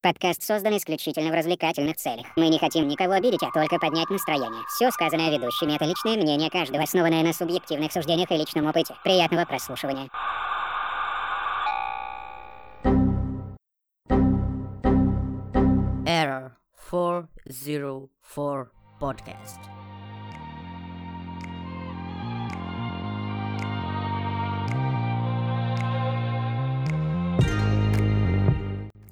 Подкаст создан исключительно в развлекательных целях. Мы не хотим никого обидеть, а только поднять настроение. Все сказанное ведущими — это личное мнение каждого, основанное на субъективных суждениях и личном опыте. Приятного прослушивания. Error 404 Podcast.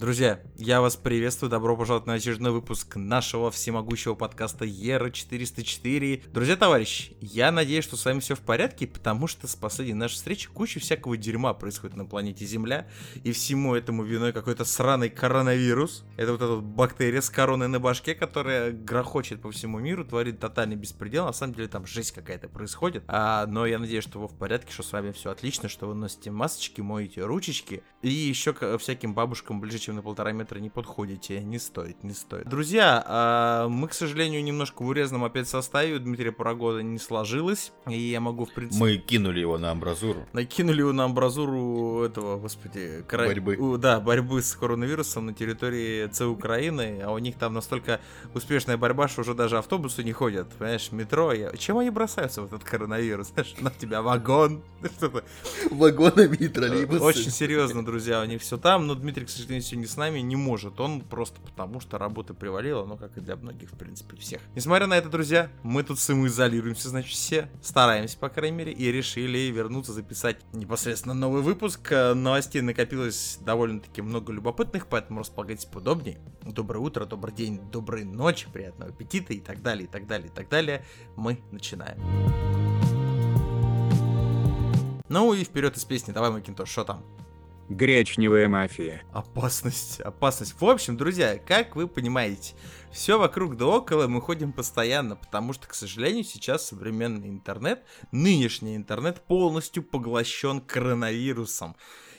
Друзья, я вас приветствую, добро пожаловать на очередной выпуск нашего всемогущего подкаста Ера 404. Друзья, товарищи, я надеюсь, что с вами все в порядке, потому что с последней нашей встречи куча всякого дерьма происходит на планете Земля, и всему этому виной какой-то сраный коронавирус. Это вот эта бактерия с короной на башке, которая грохочет по всему миру, творит тотальный беспредел, на самом деле там жесть какая-то происходит. А, но я надеюсь, что вы в порядке, что с вами все отлично, что вы носите масочки, моете ручечки, и еще всяким бабушкам ближе, чем на полтора метра не подходите. Не стоит, не стоит. Друзья, а, мы, к сожалению, немножко в урезанном опять составе. У Дмитрия Парагода не сложилось. И я могу, в принципе... Мы кинули его на амбразуру. Накинули его на амбразуру этого, господи... Кора... Борьбы. У, да, борьбы с коронавирусом на территории Ц Украины. А у них там настолько успешная борьба, что уже даже автобусы не ходят. Понимаешь, метро. Я... Чем они бросаются в этот коронавирус? Знаешь, на тебя вагон. Вагонами и троллейбусами. очень серьезно, друзья, у них все там, но Дмитрий, к сожалению, сегодня не с нами, не может. Он просто потому, что работа привалила, ну, как и для многих, в принципе, всех. Несмотря на это, друзья, мы тут самоизолируемся, значит, все. Стараемся, по крайней мере, и решили вернуться, записать непосредственно новый выпуск. Э, Новостей накопилось довольно-таки много любопытных, поэтому располагайтесь поудобнее. Доброе утро, добрый день, доброй ночи, приятного аппетита и так далее, и так далее, и так далее. Мы начинаем. Ну и вперед из песни, давай, Макинтош, что там? Гречневая мафия. Опасность, опасность. В общем, друзья, как вы понимаете, все вокруг да около мы ходим постоянно, потому что, к сожалению, сейчас современный интернет, нынешний интернет полностью поглощен коронавирусом.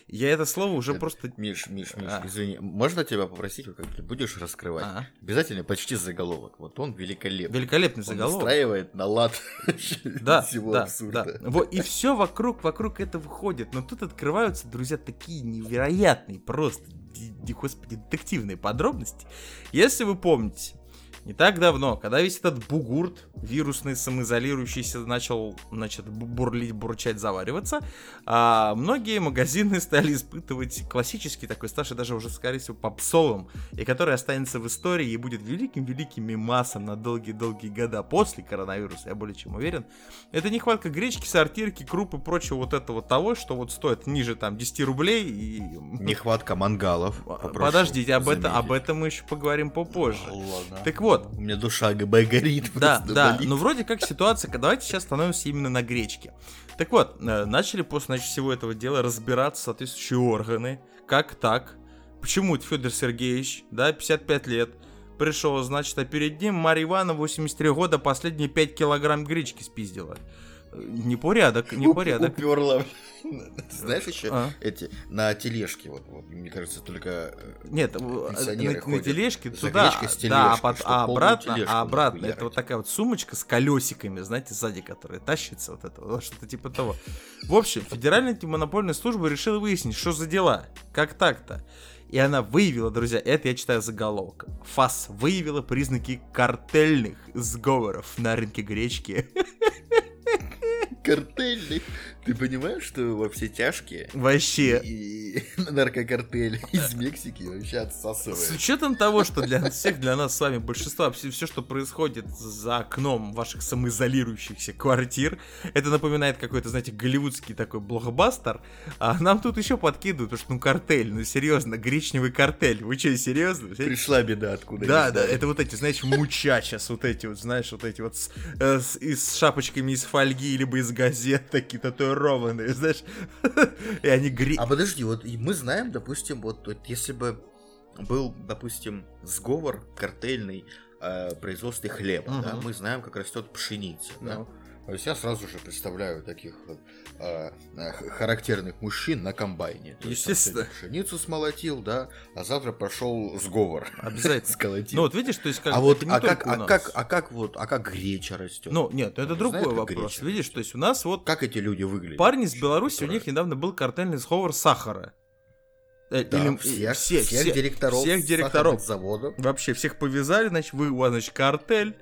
Я это слово уже Это- просто... Миш, Миш, Миш, А. извини, можно тебя попросить, как ты будешь раскрывать? А. Обязательно почти заголовок. Вот он великолепный. Великолепный Он заголовок. настраивает на лад Да, всего да, абсурда. да. Вот, и все вокруг, вокруг этого ходит. Но тут открываются, друзья, такие невероятные, просто, ди- ди- господи, детективные подробности. Если вы помните, не так давно, когда весь этот бугурт вирусный, самоизолирующийся, начал, значит, бу- бурлить, бурчать, завариваться, а, многие магазины стали испытывать классический такой старший, даже уже, скорее всего, попсовым, и который останется в истории и будет великим-великим мемасом на долгие-долгие года после коронавируса, я более чем уверен. Это нехватка гречки, сортирки, круп и прочего вот этого того, что вот стоит ниже там 10 рублей и... Нехватка мангалов. Подождите, об, это, об этом мы еще поговорим попозже. Ладно. Так вот, У меня душа ГБ горит. да, да, болит. ну вроде как ситуация, давайте сейчас становимся именно на гречке. Так вот, э, начали после значит, всего этого дела разбираться соответствующие органы, как так, почему это Федор Сергеевич, да, 55 лет, пришел, значит, а перед ним Марья Ивановна, 83 года, последние 5 килограмм гречки спиздила. Э, Непорядок, непорядок. Уперла. Знаешь еще А. эти на тележке вот, вот мне кажется только э, Нет, в- на, на тележке туда, с да, тележкой, а, чтоб а обратно, а обратно это вот такая вот сумочка с колесиками, знаете, сзади, которая тащится, вот это, вот что-то типа того. В общем, Федеральная антимонопольная служба решила выяснить, что за дела, как так-то. И она выявила, друзья, это я читаю заголовок. ФАС выявила признаки картельных сговоров на рынке гречки. картельный. Ты понимаешь, что во все тяжкие Вообще. и наркокартель из Мексики вообще С отсасывает. учетом того, что для всех, для нас с вами, большинства, все, что происходит за окном ваших самоизолирующихся квартир, это напоминает какой-то, знаете, голливудский такой блокбастер, а нам тут еще подкидывают, потому что, ну, картель, ну, серьезно, гречневый картель, вы что, серьезно? Пришла беда откуда. Да, да, это вот эти, знаете, мучачес, вот эти вот, знаешь, вот эти вот с, э, с- и с шапочками из фольги, либо из газет, такие татуированные, знаешь, и они гре... А подожди, вот мы знаем, допустим, вот, вот если бы был, допустим, сговор картельный э, производстве хлеба, да, Мгм. мы знаем, как растет пшеница, да. Ну. То есть я сразу же представляю таких вот, э, э, характерных мужчин на комбайне. То есть Естественно. сегодня пшеницу смолотил, да, а завтра пошел сговор. Обязательно. Сколотил. Ну вот видишь, то есть как а вот, а как, а как, а как вот, а как греча растет? Ну, нет, это Не другой знаю, как вопрос. Видишь, растет. то есть у нас вот как эти люди выглядят? парни из Беларуси, у них недавно был картельный сговор сахара. Э, Да, или- всех, все- всех все- директоров, всех директоров. заводов. Вообще всех повязали, значит, вы, у вас, значит, картель,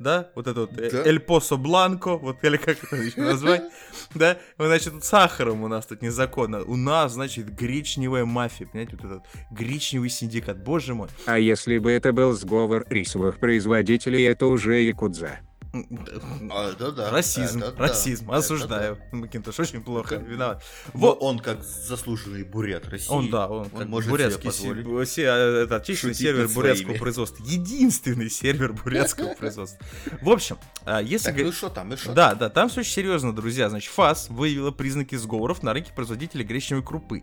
да, вот это вот э, Да. Эль Посо Бланко, вот или как это еще назвать, да, Вот, значит, тут сахаром у нас тут незаконно, у нас, значит, гречневая мафия, понимаете, вот этот гречневый синдикат, боже мой. А если бы это был сговор рисовых производителей, это уже якудза. А, да, да, Расизм, это да, расизм, это осуждаю. Макинтош очень плохо, виноват. Вот он как заслуженный бурят России. он, да, он, как может бурятский, себе се- позволить. се- э, это шутить сервер бурятского своими. производства. Единственный сервер бурятского производства. В общем, а, если... Так, ну что там, ну что Да, да, там все очень серьезно, друзья. Значит, ФАС выявила признаки сговоров на рынке производителей гречневой крупы.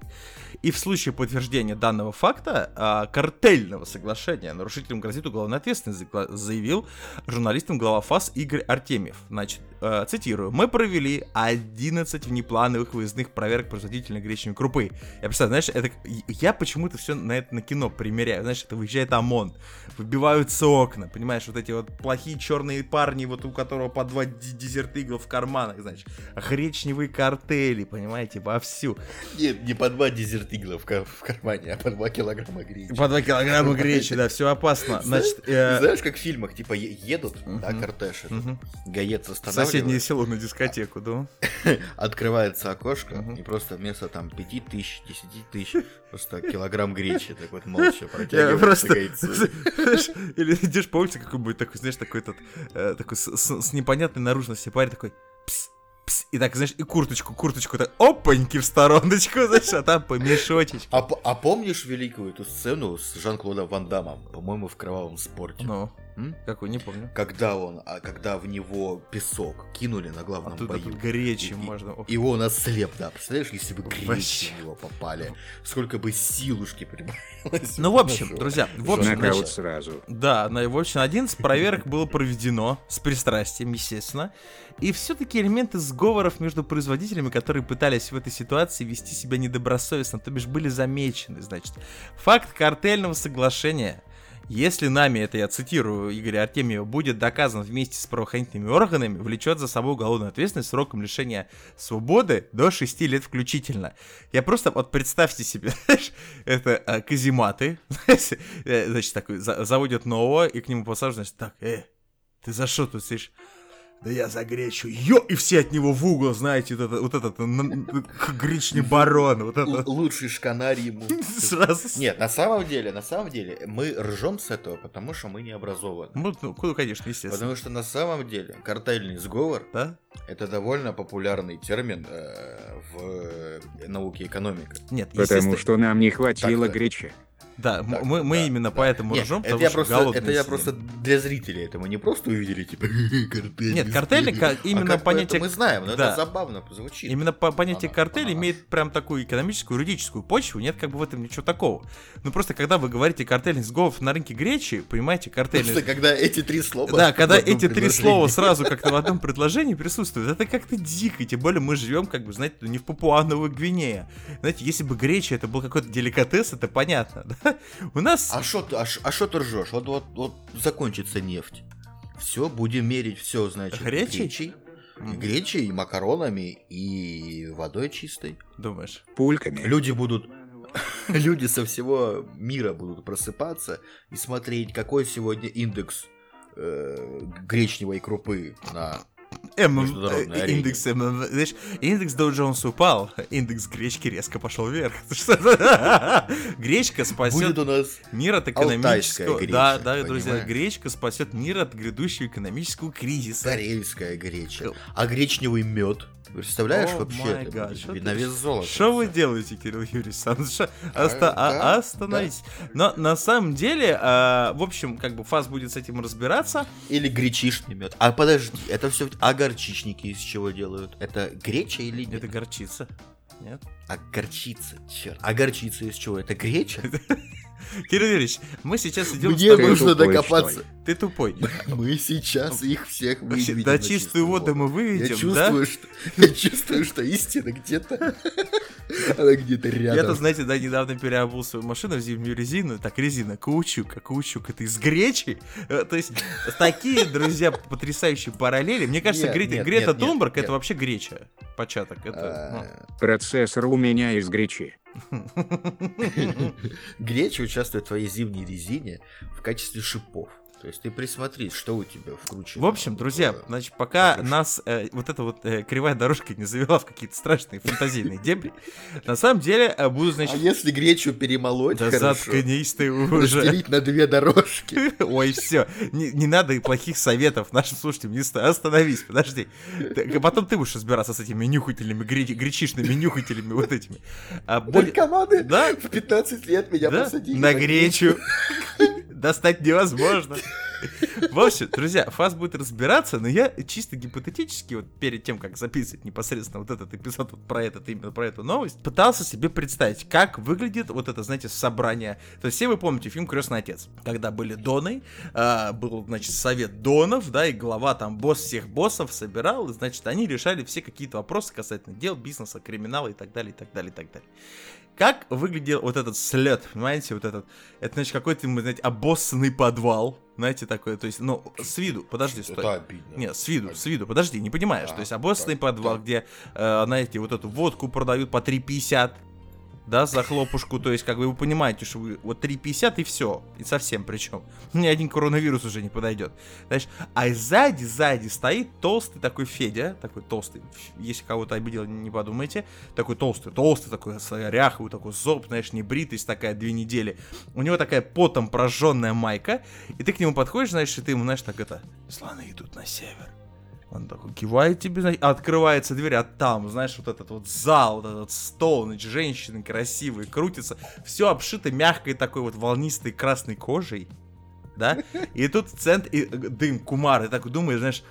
И в случае подтверждения данного факта, а, картельного соглашения, нарушителям грозит уголовная ответственность, заявил журналистам глава ФАС Игорь Артемьев. Значит, э, цитирую, мы провели 11 внеплановых выездных проверок производителей гречневой крупы. Я представляю, знаешь, это, я почему-то все на это на кино примеряю. Знаешь, это выезжает ОМОН, выбиваются окна, понимаешь, вот эти вот плохие черные парни, вот у которого по два ди- дезерт игл в карманах, значит, гречневые картели, понимаете, вовсю. Нет, не по два дезерт игла в, кар- в кармане, а по два килограмма гречи. По 2 килограмма гречи, да, все опасно. Значит, э, Знаешь, как в фильмах, типа, едут, да, кортеж, гаец в соседнее село на дискотеку, да? открывается окошко, и просто вместо там 5 тысяч, 10 тысяч, просто килограмм гречи, так вот молча Я протягивается просто... Или идешь по улице какой-нибудь такой, знаешь, такой этот, э, такой с, непонятной наружности парень такой, пс, пс, и так, знаешь, и курточку, курточку так, опаньки в стороночку, знаешь, а там помешочечек. А, а помнишь великую эту сцену с Жан-Клодом Ван Дамом, по-моему, в кровавом спорте? Ну, М? какой, не помню. Когда он, а, когда в него песок кинули на главном бою. тут горечи И- можно. ох. И он ослеп, да. Представляешь, если бы гречи в него попали, сколько бы силушки прибавилось. Ну, в общем, друзья, в общем, Нокаут значит, сразу. Да, на, в общем, 11 проверок было проведено с пристрастием, естественно. И все-таки элементы сговоров между производителями, которые пытались в этой ситуации вести себя недобросовестно, то бишь были замечены, значит. Факт картельного соглашения, если нами, это я цитирую Игоря Артемьева, будет доказан вместе с правоохранительными органами, влечет за собой уголовную ответственность сроком лишения свободы до 6 лет включительно. Я просто, вот представьте себе, это а, казематы, э, значит, такой, за- заводят нового, и к нему посаживают, значит, так, э, ты за что тут сидишь? Да я за гречу, ё! И все от него в угол, знаете, вот, это, вот этот н- гречный барон, вот Л- это. Лучший шканарь ему. Сразу. Нет, на самом деле, на самом деле, мы ржем с этого, потому что мы не образованы. Ну, ну, конечно, естественно. Потому что на самом деле картельный сговор Да? это довольно популярный термин э, в э, науке экономика. Нет, Потому что нам не хватило гречи. Да, Так, мы, именно да. поэтому Нет, ржем, это потому я что просто, это я просто для зрителей это мы не просто увидели типа картель. Нет, картельный, ка- именно а бы понятие- мы знаем, но да. это забавно звучит. Именно по понятие Ага, картель имеет прям такую экономическую, юридическую почву, нет как бы в этом ничего такого. Ну просто когда вы говорите картельный сговор на рынке гречи, понимаете, картельный... Просто когда эти три слова. Да, когда эти три слова сразу как-то в одном предложении присутствуют, это как-то дико, тем более мы живем, как бы, знаете, не в Папуановой Гвинее. Знаете, если бы греча это был какой-то деликатес, это понятно, да? У нас... А что ты, а ш- а ты ржешь? Вот, вот, вот закончится нефть. Все, будем мерить все, значит, Гречей? гречей, гречей, макаронами и водой чистой. Думаешь? Пульками. Люди будут, люди со всего мира будут просыпаться и смотреть, какой сегодня индекс э, гречневой крупы на М, Международная э, индекс, м, знаешь, индекс Dow Jones упал, индекс гречки резко пошел вверх. Гречка спасет мир от экономического... Да, да, друзья, гречка спасет мир от грядущего экономического кризиса. карельская греча, а гречневый мед. Представляешь О, вообще? это God, что на вес золота. Что вы делаете, Кирилл Юрьевич? Сам- ша- оста- а- да, Остановитесь. Но на самом деле, а, в общем, как бы ФАС будет с этим разбираться. Или гречишный мед. А подожди, это все а горчичники из чего делают? Это греча или нет? Это горчица. Нет? А горчица, черт. А горчица из чего? Это греча? Кирилл Юрьевич, мы сейчас идем с Мне тобой- нужно тупой, докопаться. Ты тупой. Мы сейчас их всех выведем Да на чистую воду мы Я выведем, да? чувствую, что, я чувствую, что истина где-то Она где-то Я-то, рядом. знаете, да, недавно переобул свою машину в зимнюю резину. Так, резина, каучук, а каучук это из гречи. Э, То есть, такие, друзья, потрясающие параллели. Мне кажется, Нет, Грета, Тунберг это нет. вообще греча. Початок. Это, А, Процессор у меня из гречи. Греча участвует в твоей зимней резине в качестве шипов. То есть ты присмотрись, что у тебя вкручено. В общем, друзья, в- значит, пока покушать. нас э, вот эта вот э, кривая дорожка не завела в какие-то страшные фантазийные дебри, на самом деле э, буду, А значит, если гречу перемолоть, да хорошо, заткнись ты уже. разделить на две дорожки. Ой, все, не, не надо и плохих советов нашим слушателям, не ста- остановись, подожди. А потом ты будешь разбираться с этими нюхательными, гре- гречишными нюхателями вот этими. А будет- Наркоманы Да, в 15 лет меня да, посадили. на гречу. Достать невозможно. В общем, друзья, Фас будет разбираться, но я чисто гипотетически, вот перед тем, как записывать непосредственно вот этот эпизод вот про этот, именно про эту новость, пытался себе представить, как выглядит вот это, знаете, собрание. То есть все вы помните фильм «Крестный отец», когда были Доны, а, был, значит, совет Донов, да, и глава там, босс всех боссов собирал, и, значит, они решали все какие-то вопросы касательно дел, бизнеса, криминала и так далее, и так далее, и так далее. Как выглядел вот этот слет, понимаете, вот этот, это, значит, какой-то, знаете, обоссанный подвал, знаете, такой, то есть, ну, с виду, подожди, стой. Это обидно. Нет, с виду, с виду, подожди, не понимаешь. А, То есть обоссанный так, подвал, так. где, э, знаете, вот эту водку продают по 3,50, да, за хлопушку. То есть, как бы вы понимаете, что вы вот 3,50 и все. И совсем причем. Ни один коронавирус уже не подойдет. Знаешь, а сзади, сзади стоит толстый такой Федя, такой толстый, если кого-то обидел, не подумайте, такой толстый, толстый, такой с ряховый, такой зоб, знаешь, не бритость такая две недели. У него такая потом прожженная майка, и ты к нему подходишь, знаешь, и ты ему, знаешь, так это, слоны идут на север. Он такой кивает тебе, а открывается дверь, а там, знаешь, вот этот вот зал, вот этот стол, значит, женщины красивые, крутятся, все обшито мягкой такой вот волнистой красной кожей, да, и тут в центре и, э, дым, кумар, и такой думаешь, знаешь,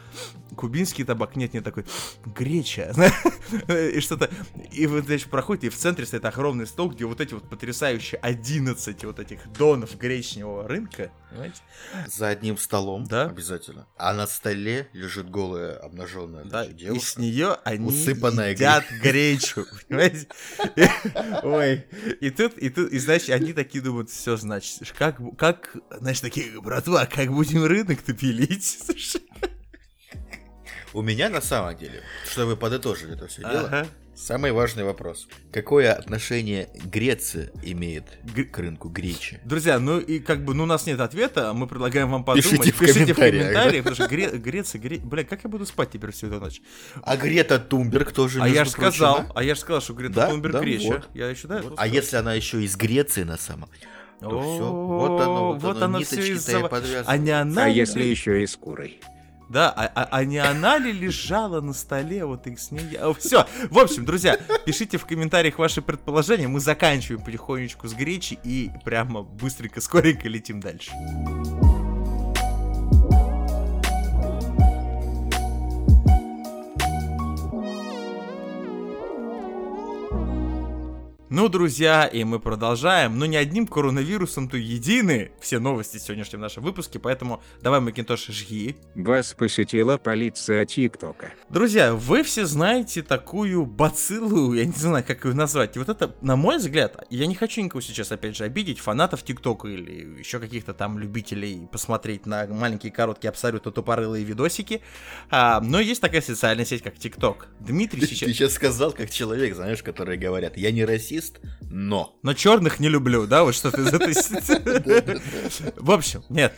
кубинский табак, нет, нет, такой, греча, и что-то, и вот, значит, проходит, и в центре стоит огромный стол, где вот эти вот потрясающие 11 вот этих донов гречневого рынка, понимаете, За одним столом Да. обязательно. А на столе лежит голая, обнаженная Да, значит, и девушка. с нее они усыпанная едят гречу, понимаете? Ой, и тут, и тут, и значит, они такие думают, все, значит, как, как, значит, такие, братва, как будем рынок-то пилить? У меня на самом деле, чтобы вы подытожили это все дело. Самый важный вопрос. Какое отношение Греция имеет Г- к рынку гречи? Друзья, ну и как бы, ну у нас нет ответа, мы предлагаем вам подумать. Пишите в Пишите в комментариях, комментариях, потому что Гре- Греция, Гре... Бля, как я буду спать теперь всю эту ночь? А Грета Тумберг тоже, А я же прочим, сказал, да? а я же сказал, что Грета Да, Тунберг да, Греча. вот. Я еще, да? А если она еще из Греции на самом то все. Вот оно, вот, вот оно, оно ниточки-то из-за-. А не она А ли- если еще и с курой? Да, а, а- а не она ли лежала на столе, вот их с ней... Все, в общем, друзья, пишите в комментариях ваши предположения, мы заканчиваем потихонечку с гречи и прямо быстренько, скоренько летим дальше. Ну, друзья, и мы продолжаем. Но не одним коронавирусом, то едины все новости в сегодняшнем нашем выпуске, поэтому давай, Макинтош, жги. Вас посетила полиция ТикТока. Друзья, вы все знаете такую бациллу, я не знаю, как ее назвать. И вот это, на мой взгляд, я не хочу никого сейчас, опять же, обидеть, фанатов ТикТока или еще каких-то там любителей посмотреть на маленькие, короткие, абсолютно тупорылые видосики. А, но есть такая социальная сеть, как ТикТок. Дмитрий Ты сейчас... сейчас сказал, как человек, знаешь, которые говорят, я не расист, но. Но черных не люблю, да, вот что-то из этой... сети. В общем, нет,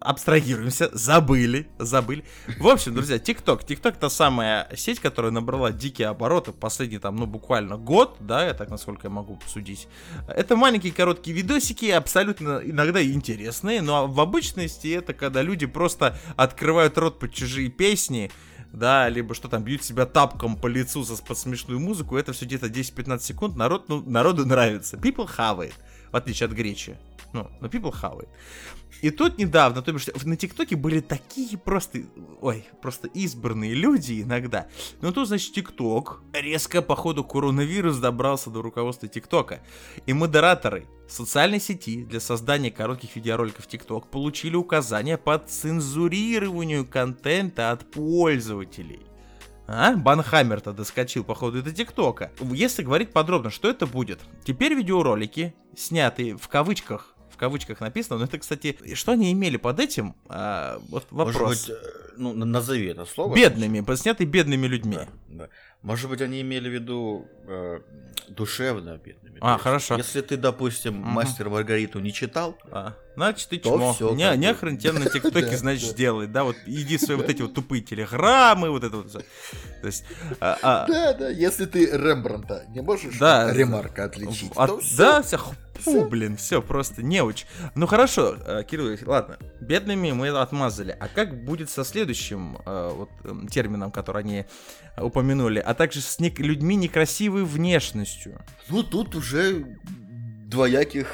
абстрагируемся, забыли, забыли. В общем, друзья, ТикТок. ТикТок та самая сеть, которая набрала дикие обороты последний там, ну, буквально год, да, я так, насколько я могу судить. Это маленькие короткие видосики, абсолютно иногда интересные, но в обычности это когда люди просто открывают рот под чужие песни, да, либо что там, бьют себя тапком по лицу за под смешную музыку, это все где-то 10-15 секунд, народ, ну, народу нравится. People хавает, в отличие от гречи. Ну, но people хавает. И тут недавно, то бишь, на ТикТоке были такие просто, ой, просто избранные люди иногда. Но тут, значит, ТикТок резко по ходу коронавирус добрался до руководства ТикТока. И модераторы социальной сети для создания коротких видеороликов ТикТок получили указания по цензурированию контента от пользователей. А? Банхаммер-то доскочил, походу, до ТикТока. Если говорить подробно, что это будет? Теперь видеоролики, снятые в кавычках, кавычках написано, но это, кстати, что они имели под этим? А, вот вопрос. Может быть, э, ну, назови это слово. Бедными, снятые бедными людьми. Да, да. Может быть, они имели в виду э, душевно бедными. А, есть, хорошо. Если ты, допустим, Мгм. мастер Маргариту не читал, А, значит, ты То чмо. не, не хрен тебе на ТикТоке, значит, делай, да, вот иди свои вот эти вот тупые телеграммы, вот это вот всё. То есть, а, а, да, да, если ты Рембранта не можешь Да, ремарка отличить, от- то всё. да, вся фу, блин, все, просто неуч. Ну хорошо, э, Кирилл, ладно, бедными мы отмазали. А как будет со следующим э, вот, эм, термином, который они э, упомянули, а также с людьми некрасивой внешностью? Ну, тут уже двояких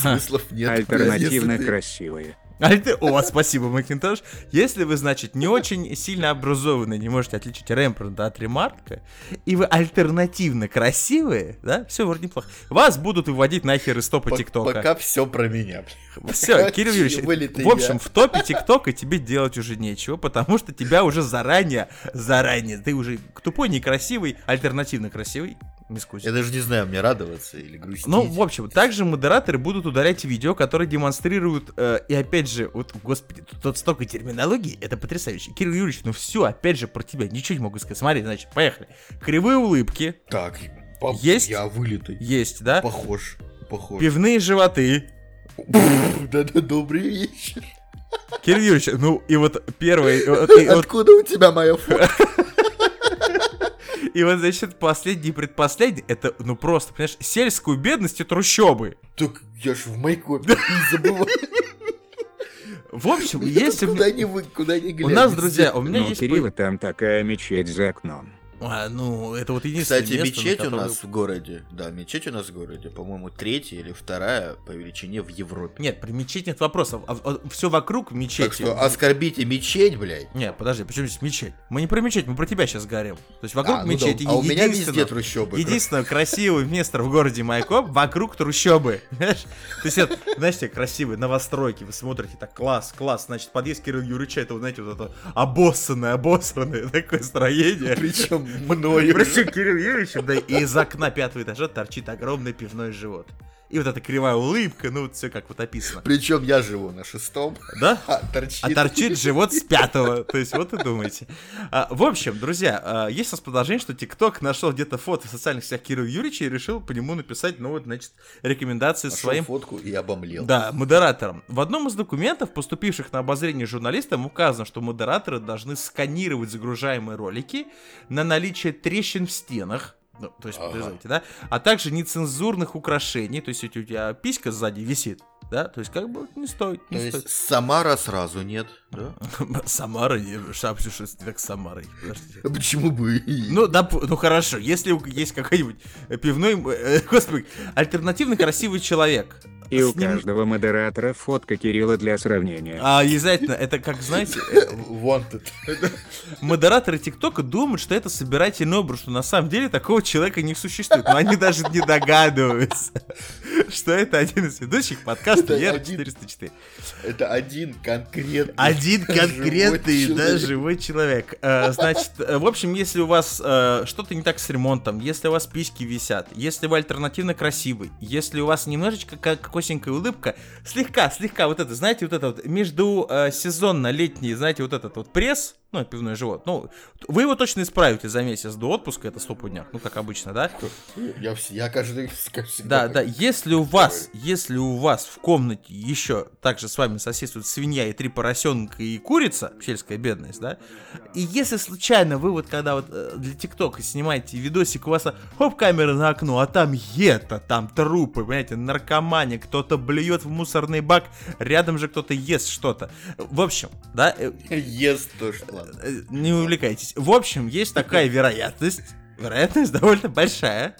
смыслов нет. Альтернативно красивые. Альтер- О, спасибо, Макинтош. Если вы, значит, не очень сильно образованные, не можете отличить Рембрандта от Ремарка, и вы альтернативно красивые, да, все вроде неплохо, вас будут выводить нахер из топа ТикТока. Пока все про меня. Все, Кирилл Юрьевич, в общем, я. в топе ТикТока тебе делать уже нечего, потому что тебя уже заранее, заранее, ты уже тупой, некрасивый, альтернативно красивый, мискусь. Я даже не знаю, мне радоваться или грустить. Ну, в общем, также модераторы будут удалять видео, которые демонстрируют, э, и опять же, вот, господи, тут, тут столько терминологии, это потрясающе. Кирилл Юрьевич, ну все, опять же, про тебя, ничего не могу сказать. Смотри, значит, поехали. Кривые улыбки, Так, по- Есть? Я вылитый. есть, да? Похож. Похож. Пивные животы. Да-да, добрый вечер. Кирилл Юрьевич, ну, и вот первый, вот, и вот Откуда у тебя моя фото? И вот, значит, последний и предпоследний, это, ну просто, понимаешь, сельскую бедность и трущобы. Так я ж в майкопе не забываю. В общем, если... Куда ни вы, куда ни У глянь. нас, друзья, у меня Но у есть... Кирилла там такая мечеть за окном. А, ну, это вот единственное Кстати, место, мечеть у которое- нас в городе, да, мечеть у нас в городе, по-моему, третья или вторая по величине в Европе. Нет, при мечети нет вопросов. все вокруг мечети. Так что оскорбите мечеть, блядь. Не, подожди, почему здесь мечеть? Мы не про мечеть, мы про тебя сейчас говорим. То есть вокруг А, ну да, мечети а у меня везде трущобы. Единственное красивое место в городе Майкоп вокруг трущобы. То есть это, знаете, красивые новостройки, вы смотрите, так, класс, класс, значит, подъезд Кирилла Юрича, это, вот, знаете, вот это обоссанное, обосранное такое строение. Причем мною. Причем Кирилл Юрьевич, да, и из окна пятого этажа торчит огромный пивной живот. И вот эта кривая улыбка, ну вот все как вот описано. Причем я живу на шестом, Да? а торчит. А торчит живот с пятого. То есть, вот и думаете. А, в общем, друзья, а, есть у нас предложение, что ТикТок нашел где-то фото в социальных сетях Кирилла Юрьевича и решил по нему написать, ну вот, значит, рекомендации Нашел своим фотку и обомлел. да, модераторам. В одном из документов, поступивших на обозрение журналистам, указано, что модераторы должны сканировать загружаемые ролики на наличие трещин в стенах. Ну, то есть, Ага. подождите, да? А также нецензурных украшений. То есть, у тебя писька сзади висит, да? То есть, как бы не стоит, То не есть стоит. Самара сразу нет, да? Самара, шапсюш, не так с Самарой. А Почему бы. Ну, да, ну хорошо, если есть какой-нибудь пивной, э, господи, альтернативный красивый человек. И у ним- каждого модератора фотка Кирилла для сравнения. А, обязательно, это как, знаете, э, Wanted. модераторы ТикТока думают, что это собирательный образ, что на самом деле такого человека не существует. Но они даже не догадываются, что это один из ведущих подкаста Это Ера один 404. Это один конкретный. Один конкретный, живой да, человек. живой человек. Э, Значит, э, в общем, если у вас э, что-то не так с ремонтом, если у вас письки висят, если вы альтернативно красивый, если у вас немножечко как косенькая улыбка, слегка, слегка вот это, знаете, вот это вот между сезонно-летний, знаете, вот этот вот пресс, ну, пивной живот, ну, вы его точно исправите за месяц до отпуска, это стопудняк, ну, как обычно, да? Я, я каждый, всегда. Да, да, если у вас, если у вас в комнате еще также с вами соседствуют свинья и три поросенка и курица, сельская бедность, да, и если случайно вы вот когда вот э, для ТикТока снимаете видосик, у вас а, хоп, камера на окно, а там ета, там трупы, понимаете, наркомания, кто-то блюет в мусорный бак, рядом же кто-то ест что-то. В общем, да, э, Ест тоже, ладно. э, не увлекайтесь. В общем, есть такая вероятность, вероятность довольно большая,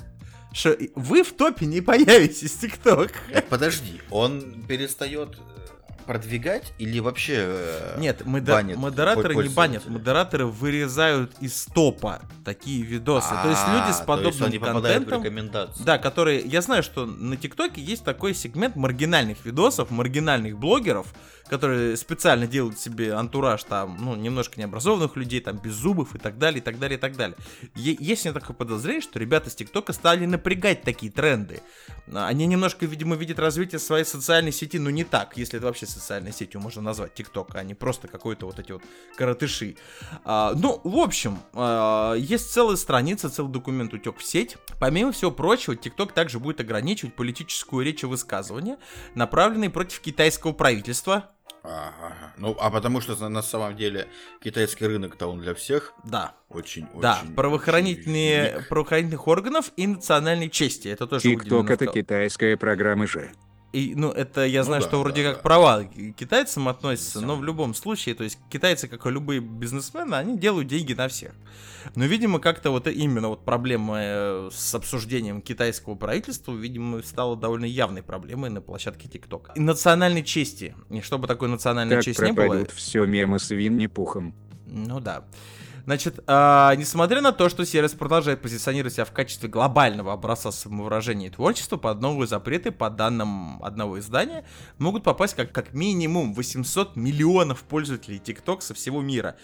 что вы в топе не появитесь ТикТок. Так, подожди, он перестает э, продвигать или вообще э, Нет, модер- модераторы не банят, модераторы вырезают из топа такие видосы. то есть люди с А, то есть подобным они попадают в контентом... рекомендации. Да, которые... Я знаю, что на ТикТоке есть такой сегмент маргинальных видосов, маргинальных блогеров, которые специально делают себе антураж там, ну, немножко необразованных людей, там, без зубов и так далее, и так далее, и так далее. Е- есть меня такое подозрение, что ребята с ТикТока стали напрягать такие тренды. Они немножко, видимо, видят развитие своей социальной сети, ну, не так, если это вообще социальной сетью можно назвать ТикТок, а не просто какой-то вот эти вот коротыши. А, ну, в общем, а, есть целая страница, целый документ утек в сеть. Помимо всего прочего, ТикТок также будет ограничивать политическую речь и высказывания, направленные против китайского правительства. Ага. Ну, а потому что на, самом деле китайский рынок-то он для всех Да, очень, да, очень правоохранительные, очень правоохранительных органов и национальной чести. Это тоже ТикТок выделено это китайская программа же. И, ну, это я Ну знаю, да, что вроде да, как да. права к китайцам относятся, но в любом случае, то есть китайцы, как и любые бизнесмены, они делают деньги на всех. Но, видимо, как-то вот именно вот проблема э, с обсуждением китайского правительства, видимо, стала довольно явной проблемой на площадке ТикТок. И национальной чести. И чтобы такой национальной Как чести не было, все мемы с Винни-Пухом. ну да. Значит, а, несмотря на то, что сервис продолжает позиционировать себя в качестве глобального образца самовыражения и творчества, под новые запреты, по данным одного издания, могут попасть как, как минимум 800 миллионов пользователей TikTok со всего мира.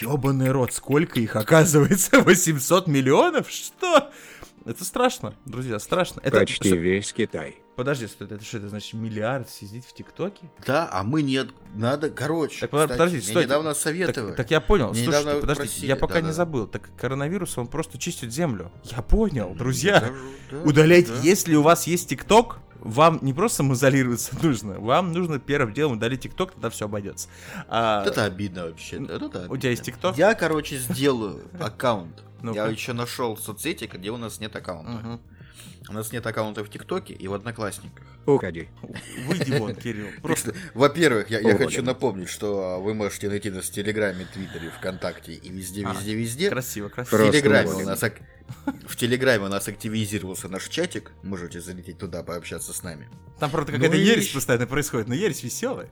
Ёбаный рот, сколько их оказывается? 800 миллионов? Что? Это страшно, друзья, страшно. Это, Почти что- весь Китай. Подожди, что это, что это значит миллиард сидит в ТикТоке? Да, а мы нет. Надо, короче. Так, подожди, кстати, подождите, мне стойте. недавно Так, советовали. так я понял. Мне Слушайте, недавно подождите, просили, я пока не да-да-да. забыл. Так коронавирус, он просто чистит землю. Я понял, друзья. Да, да, Удалять, да. если у вас есть ТикТок, вам не просто самоизолироваться нужно, вам нужно первым делом удалить ТикТок, тогда все обойдется. А, Это обидно вообще. Это у тебя обидно. есть ТикТок? Я, короче, сделаю аккаунт. Я еще нашел соцсети, где у нас нет аккаунта. У нас нет аккаунта в ТикТоке и в Одноклассниках. Уходи. Выйди вон, Кирилл. Просто Во-первых, я, я хочу напомнить, что вы можете найти нас в Телеграме, Твиттере, ВКонтакте и везде, А, везде, везде. красиво, В красиво. Просто Телеграме, у нас ак- в Телеграме у нас активизировался наш чатик. Можете залететь туда, пообщаться с нами. Там, правда, Ну какая-то и ересь ещё- постоянно происходит, но ересь веселая.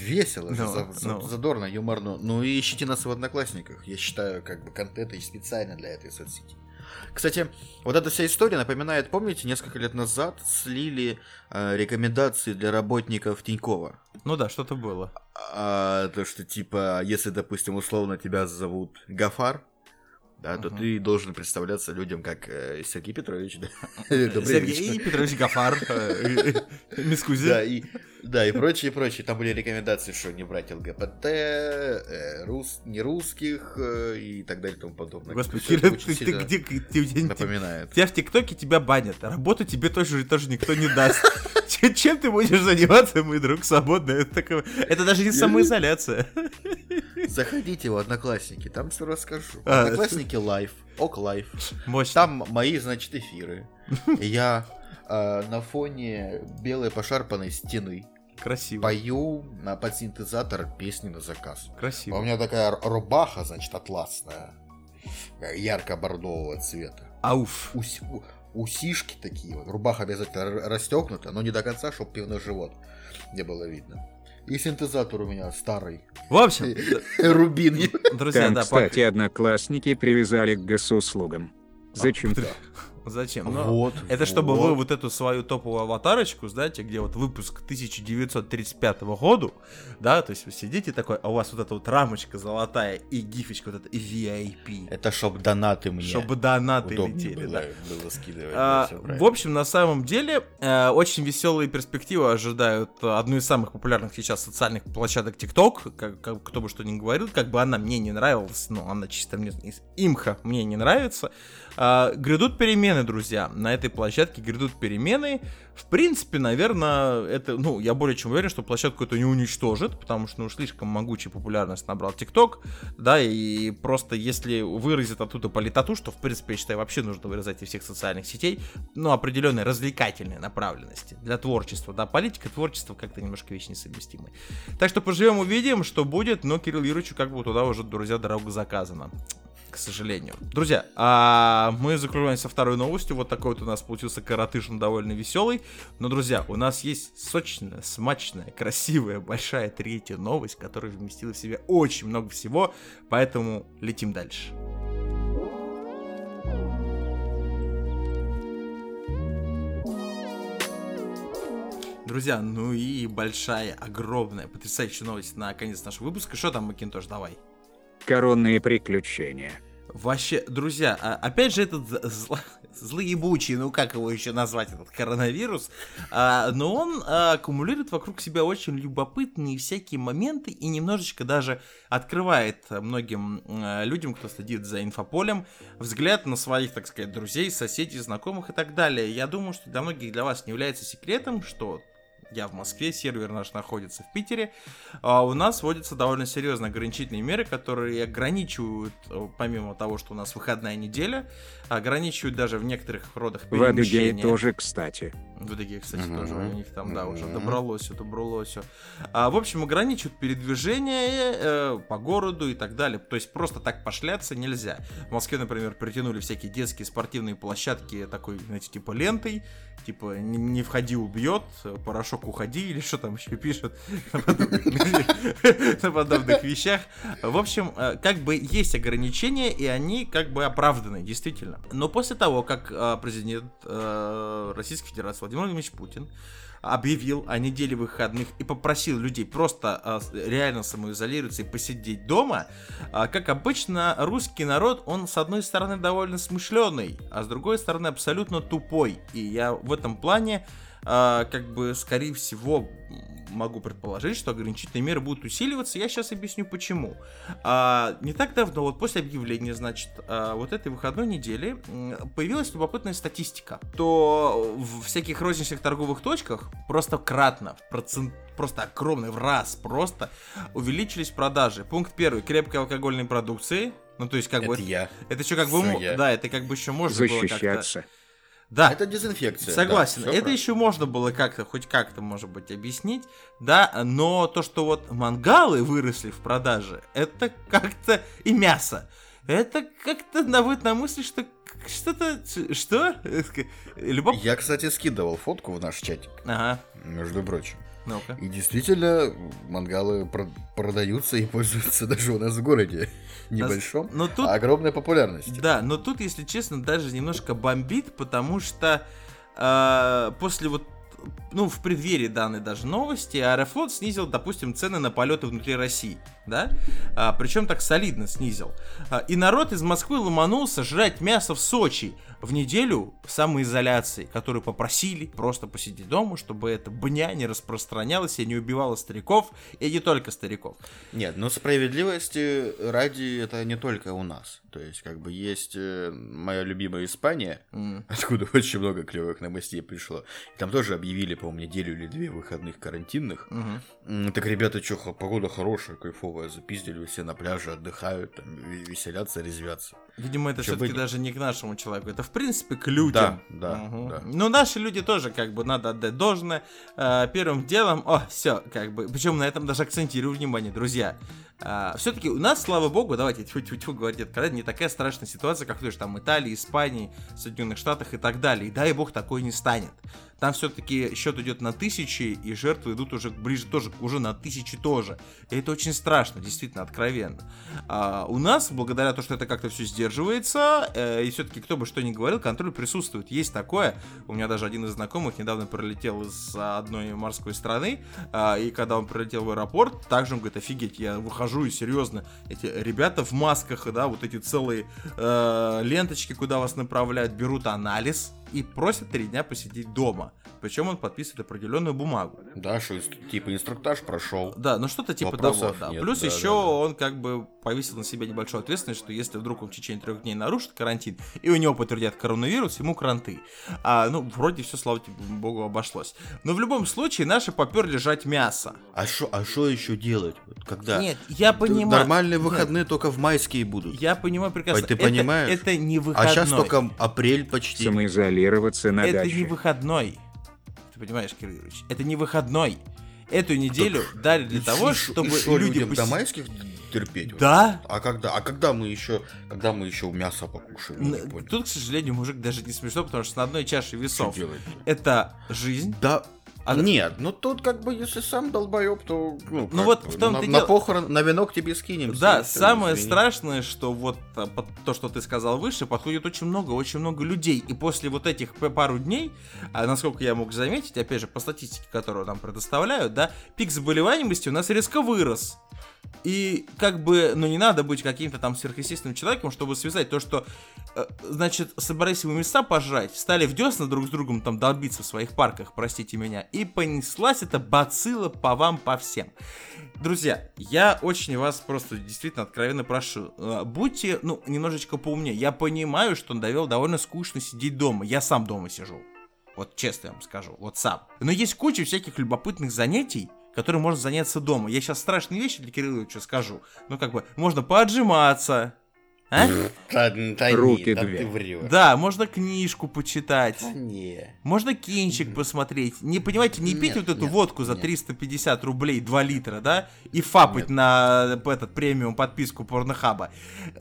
Весело, ну, за- за- ну. задорно, юморно. Ну и ищите нас в Одноклассниках. Я считаю, как бы контент есть специально для этой соцсети. Кстати, вот эта вся история напоминает, помните, несколько лет назад слили э, рекомендации для работников Тинькова. Ну да, что-то было. А, то, что типа, если, допустим, условно тебя зовут Гафар, да, то Мгм. ты должен представляться людям как э, Сергей Петрович. да. Сергей Петрович Гафар. э, Мискузи. Да, и, да, и прочее, прочее. Там были рекомендации, что не брать ЛГБТ, э, рус, не русских э, и так далее и тому подобное. Господи, ты ты сильно где? ты- ты- ты- Напоминает. Тебя в ТикТоке тебя банят, а работу тебе тоже, тоже никто не даст. Чем, ты будешь заниматься, мой друг, свободно? Это, даже не самоизоляция. Заходите в Одноклассники, там все расскажу. А, Одноклассники live, ok. Мощно. Там мои, значит, эфиры. Я э, на фоне белой пошарпанной стены Красиво. пою на под синтезатор песни на заказ. А у Красиво. меня такая рубаха, значит, атласная, ярко-бордового цвета. Ауф. Ус- у- усишки такие вот. Рубаха обязательно расстегнута, но не до конца, чтобы пивной живот не было видно. И синтезатор у меня старый. В общем, Рубин. друзья, Там, да, кстати, одноклассники привязали к госуслугам. Зачем-то. Зачем? Ну, Вот. Это чтобы вот. вы вот эту свою топовую аватарочку, знаете, где вот выпуск 1935 года, да, то есть вы сидите такой, а у вас вот эта вот рамочка золотая и гифочка вот эта VIP, Это чтоб донаты мне чтобы донаты удобнее летели, было, да. было скидывать. А, в общем, на самом деле, э, очень веселые перспективы ожидают э, одну из самых популярных сейчас социальных площадок TikTok. Как, как- кто бы что ни говорил, как бы она мне не нравилась, но она чисто мне имха мне не нравится. А, грядут перемены, друзья. На этой площадке грядут перемены. В принципе, наверное, это, ну, я более чем уверен, что площадку это не уничтожит, потому что, ну, слишком могучая популярность набрал TikTok, да, и просто если выразит оттуда политоту, что, в принципе, я считаю, вообще нужно вырезать из всех социальных сетей, ну, определенной развлекательной направленности для творчества, да, политика, творчество как-то немножко вещи несовместимые. Так что поживем, увидим, что будет, но Кирилл Юрьевичу как бы туда уже, друзья, дорога заказана. К сожалению. Друзья, а мы закрываемся второй новостью. Вот такой вот у нас получился коротышин довольно веселый. Но, друзья, у нас есть сочная, смачная, красивая, большая третья новость, которая вместила в себя очень много всего. Поэтому летим дальше. Друзья, ну и большая, огромная, потрясающая новость на конец нашего выпуска. Что там, Макинтош, давай? Коронные приключения. Вообще, друзья, а, опять же этот зл... злоебучий, ну как его еще назвать, этот коронавирус, а, но он а, аккумулирует вокруг себя очень любопытные всякие моменты и немножечко даже открывает многим а, людям, кто следит за инфополем, взгляд на своих, так сказать, друзей, соседей, знакомых и так далее. Я думаю, что для многих для вас не является секретом, что я в Москве, сервер наш находится в Питере, а у нас вводятся довольно серьезные ограничительные меры, которые ограничивают, э, помимо того, что у нас выходная неделя, ограничивают даже в некоторых родах В Адыгее тоже, кстати. В Адыгее, кстати, Мгм. тоже у них там, да, уже Мгм. добралось, добралось. А, в общем, ограничивают передвижение э, по городу и так далее. То есть просто так пошляться нельзя. В Москве, например, притянули всякие детские спортивные площадки такой, знаете, типа лентой, типа не, не входи, убьет, порошок уходи, или что там еще пишут на подобных- на подобных вещах. В общем, э, как бы есть ограничения, и они как бы оправданы, действительно. Но после того, как э, президент э, Российской Федерации Владимир Владимирович Путин объявил о неделе выходных и попросил людей просто с- реально самоизолироваться и посидеть дома, а, как обычно, русский народ, он с одной стороны довольно смышленый, а с другой стороны абсолютно тупой. И я в этом плане, а, как бы, скорее всего, могу предположить, что ограничительные меры будут усиливаться. Я сейчас объясню почему. А, не так давно, вот после объявления, значит, а, вот этой выходной недели появилась любопытная статистика, то в всяких розничных торговых точках просто кратно, в процент, просто огромный, в раз просто увеличились продажи. Пункт первый, крепкой алкогольной продукции. Ну, то есть, как бы, Это я. это еще как бы, я. да, это как бы еще можно было как-то... Да, Это дезинфекция. Согласен, да, это еще можно было как-то, хоть как-то, может быть, объяснить, да, но то, что вот мангалы выросли в продаже, это как-то и мясо. Это как-то наводит на мысль, что что-то... Что? Любоп... Я, кстати, скидывал фотку в наш чатик, Ага, между прочим. Ну-ка. И действительно, мангалы про- продаются и пользуются даже у нас в городе. Небольшом. Но тут а огромной популярностью. Да, но тут, если честно, даже немножко бомбит, потому что э, после вот ну, в преддверии данной даже новости, Аэрофлот снизил, допустим, цены на полеты внутри России, да? А, причем так солидно снизил. А, и народ из Москвы ломанулся жрать мясо в Сочи в неделю самоизоляции, которую попросили просто посидеть дома, чтобы эта бня не распространялась и не убивала стариков, и не только стариков. Нет, но справедливости ради это не только у нас. То есть, как бы есть э, моя любимая Испания, М. откуда очень много клевых новостей пришло. И там тоже объявили, по-моему, неделю или две выходных карантинных. М, Так, ребята, что, погода хорошая, кайфовая, запиздили все на пляже, отдыхают, там, ве- веселятся, резвятся. Видимо, это все-таки бы- даже не к нашему человеку, это в принципе к людям. Да, да, Мгм. да. Ну, наши люди тоже, как бы, надо отдать должное. Э, первым делом, о, все, как бы, причем на этом даже акцентирую внимание, друзья. все-таки у нас, слава богу, давайте тьфу-тьфу-тьфу говорить откровенно, не такая страшная ситуация, как в той же там Италии, Испании, Соединенных Штатах и так далее. И дай бог такой не станет. Там все-таки счет идет на тысячи, и жертвы идут уже ближе тоже, уже на тысячи тоже. И это очень страшно, действительно, откровенно. А у нас, благодаря тому, что это как-то все сдерживается, э, и все-таки кто бы что ни говорил, контроль присутствует. Есть такое. У меня даже один из знакомых недавно прилетел из одной морской страны, а, и когда он прилетел в аэропорт, также он говорит, офигеть, я выхожу и серьезно, эти ребята в масках, да, вот эти целые э, ленточки, куда вас направляют, берут анализ и просят три дня посидеть дома. Причем он подписывает определенную бумагу. Да, что типа инструктаж прошел. Да, ну что-то типа того, да. нет, Плюс да, еще да, да. он как бы повесил на себя небольшую ответственность, что если вдруг он в течение трех дней нарушит карантин, и у него подтвердят коронавирус, ему кранты. А, ну, вроде все, слава тебе, богу, обошлось. Но в любом случае наши поперли жать мясо. А что а шо еще делать? Вот Когда? Нет, я понимаю. Нормальные Нет, выходные только в майские будут. Я понимаю прекрасно. Ты Это- понимаешь? Это, не А выходной. сейчас только апрель почти. Самоизолироваться на Это не даче. выходной. Ты понимаешь, Кирилл Юрьевич? Это не выходной. Эту неделю дали для того, И чтобы и люди людям до майских терпеть. вот. Да? А когда, а когда мы еще, когда мы еще мясо покушаем? Я не Н- понял. Тут, к сожалению, мужик даже не смешно, потому что на одной чаше Что весов делать? это жизнь. Да. А- Нет, ну тут как бы, если сам долбоеб, то... Ну, как вот в том-то на, на похорон, на венок тебе скинем. Да, всё, самое извини. страшное, что вот а, то, что ты сказал выше, подходит очень много, очень много людей. И после вот этих пару дней, а насколько я мог заметить, опять же, по статистике, которую нам предоставляют, да, пик заболеваемости у нас резко вырос. И как бы, ну не надо быть каким-то там сверхъестественным человеком, чтобы связать то, что, э, значит, собрались вы места пожрать, стали в десна друг с другом там долбиться в своих парках, простите меня, и понеслась эта бацилла по вам, по всем. Друзья, я очень вас просто действительно откровенно прошу, э, будьте, ну, немножечко поумнее. Я понимаю, что довел довольно скучно сидеть дома. Я сам дома сижу. Вот честно я вам скажу, вот сам. Но есть куча всяких любопытных занятий, которые можно заняться дома. Я сейчас страшные вещи для Кирилла скажу. Ну, как бы, можно поотжиматься. А? Да, да Руки не, да две. ты врешь. Да, можно книжку почитать. Да не. Можно кинчик посмотреть. Не понимаете, не пить Нет, вот эту нет, водку за нет. 350 рублей 2 литра, да? И фапать Нет. на этот премиум подписку порнохаба.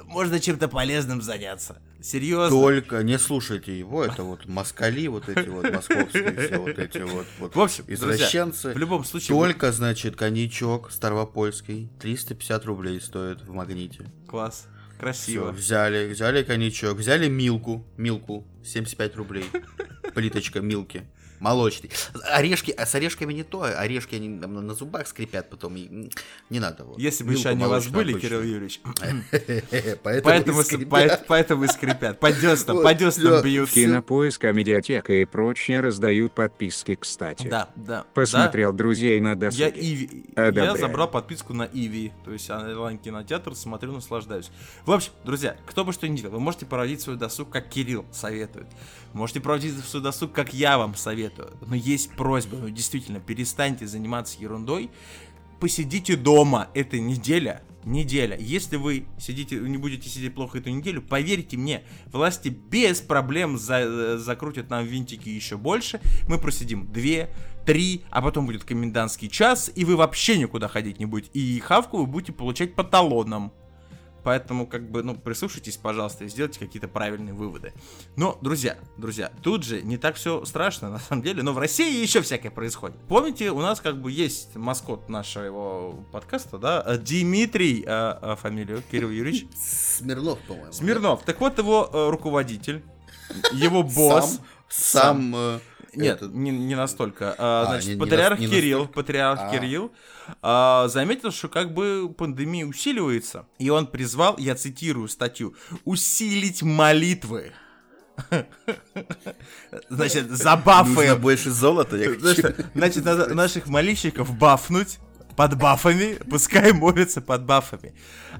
Можно чем-то полезным заняться. Серьезно. Только не слушайте его, это вот москали, вот эти вот московские, все вот эти вот, вот В общем, друзья, извращенцы. В любом случае, Только, значит, коньячок старвопольский, 350 рублей стоит в магните. класс. Все, Красиво. взяли, взяли коньячок, взяли милку, милку, 75 рублей, плиточка милки, молочный. Орешки, а с орешками не то, орешки они там на зубах скрипят потом, и, не надо. Вот. Если бы еще они у вас были, обычную. Кирилл Юрьевич, Поэтому, поэтому, и скрипят. По деснам, по деснам бьют. Кинопоиск, Амедиатека и прочее раздают подписки, кстати. Да, да. Посмотрел друзей на Я, досуге. Иви, я забрал подписку на Иви, то есть онлайн-кинотеатр, смотрю, наслаждаюсь. В общем, друзья, кто бы что ни делал, вы можете проводить свой досуг, как Кирилл советует. Можете проводить свой досуг, как я вам советую. Но есть просьба, ну действительно, перестаньте заниматься ерундой, посидите дома. Это неделя, неделя. Если вы сидите, не будете сидеть плохо эту неделю, поверьте мне, власти без проблем за- э, закрутят нам винтики еще больше. Мы просидим две, три, а потом будет комендантский час, и вы вообще никуда ходить не будете. И хавку вы будете получать по талонам. Поэтому, как бы, ну, прислушайтесь, пожалуйста, и сделайте какие-то правильные выводы. Но, друзья, друзья, тут же не так все страшно, на самом деле, но в России еще всякое происходит. Помните, у нас как бы есть маскот нашего подкаста, да, э, Дмитрий, а, а, фамилию, Кирилл Юрьевич, Смирнов, по-моему. Смирнов. Так вот, его руководитель, его босс, Сам, сам, э, нет, не, не настолько. А, А, значит, не- патриарх не Кирилл, настолько. патриарх А. Кирилл а, заметил, что как бы пандемия усиливается, и он призвал, я цитирую статью, усилить молитвы. Значит, Нужно забафаем. больше золота, я хочу. Значит, надо наших молильщиков бафнуть под бафами, пускай молятся под бафами.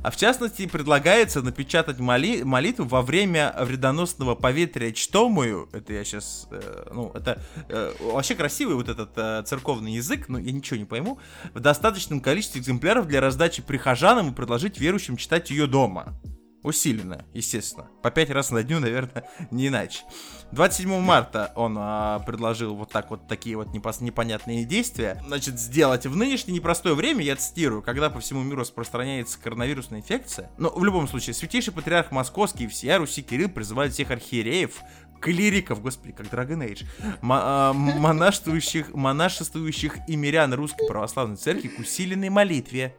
А в частности, предлагается напечатать моли- молитву во время вредоносного поветрия чтомую. Это я сейчас, ну, это э, вообще красивый вот этот э, церковный язык, но я ничего не пойму. В достаточном количестве экземпляров для раздачи прихожанам и предложить верующим читать ее дома. Усиленно, естественно. По пять раз на дню, наверное, не иначе. 27 марта он а, предложил вот так вот такие вот непос- непонятные действия. Значит, сделать в нынешнее непростое время, я цитирую, когда по всему миру распространяется коронавирусная инфекция. Но в любом случае, святейший патриарх Московский и всея Руси Кирилл призывает всех архиереев, клириков, господи, как Dragon Age, а, монашествующих, монашествующих и мирян Русской Православной Церкви к усиленной молитве.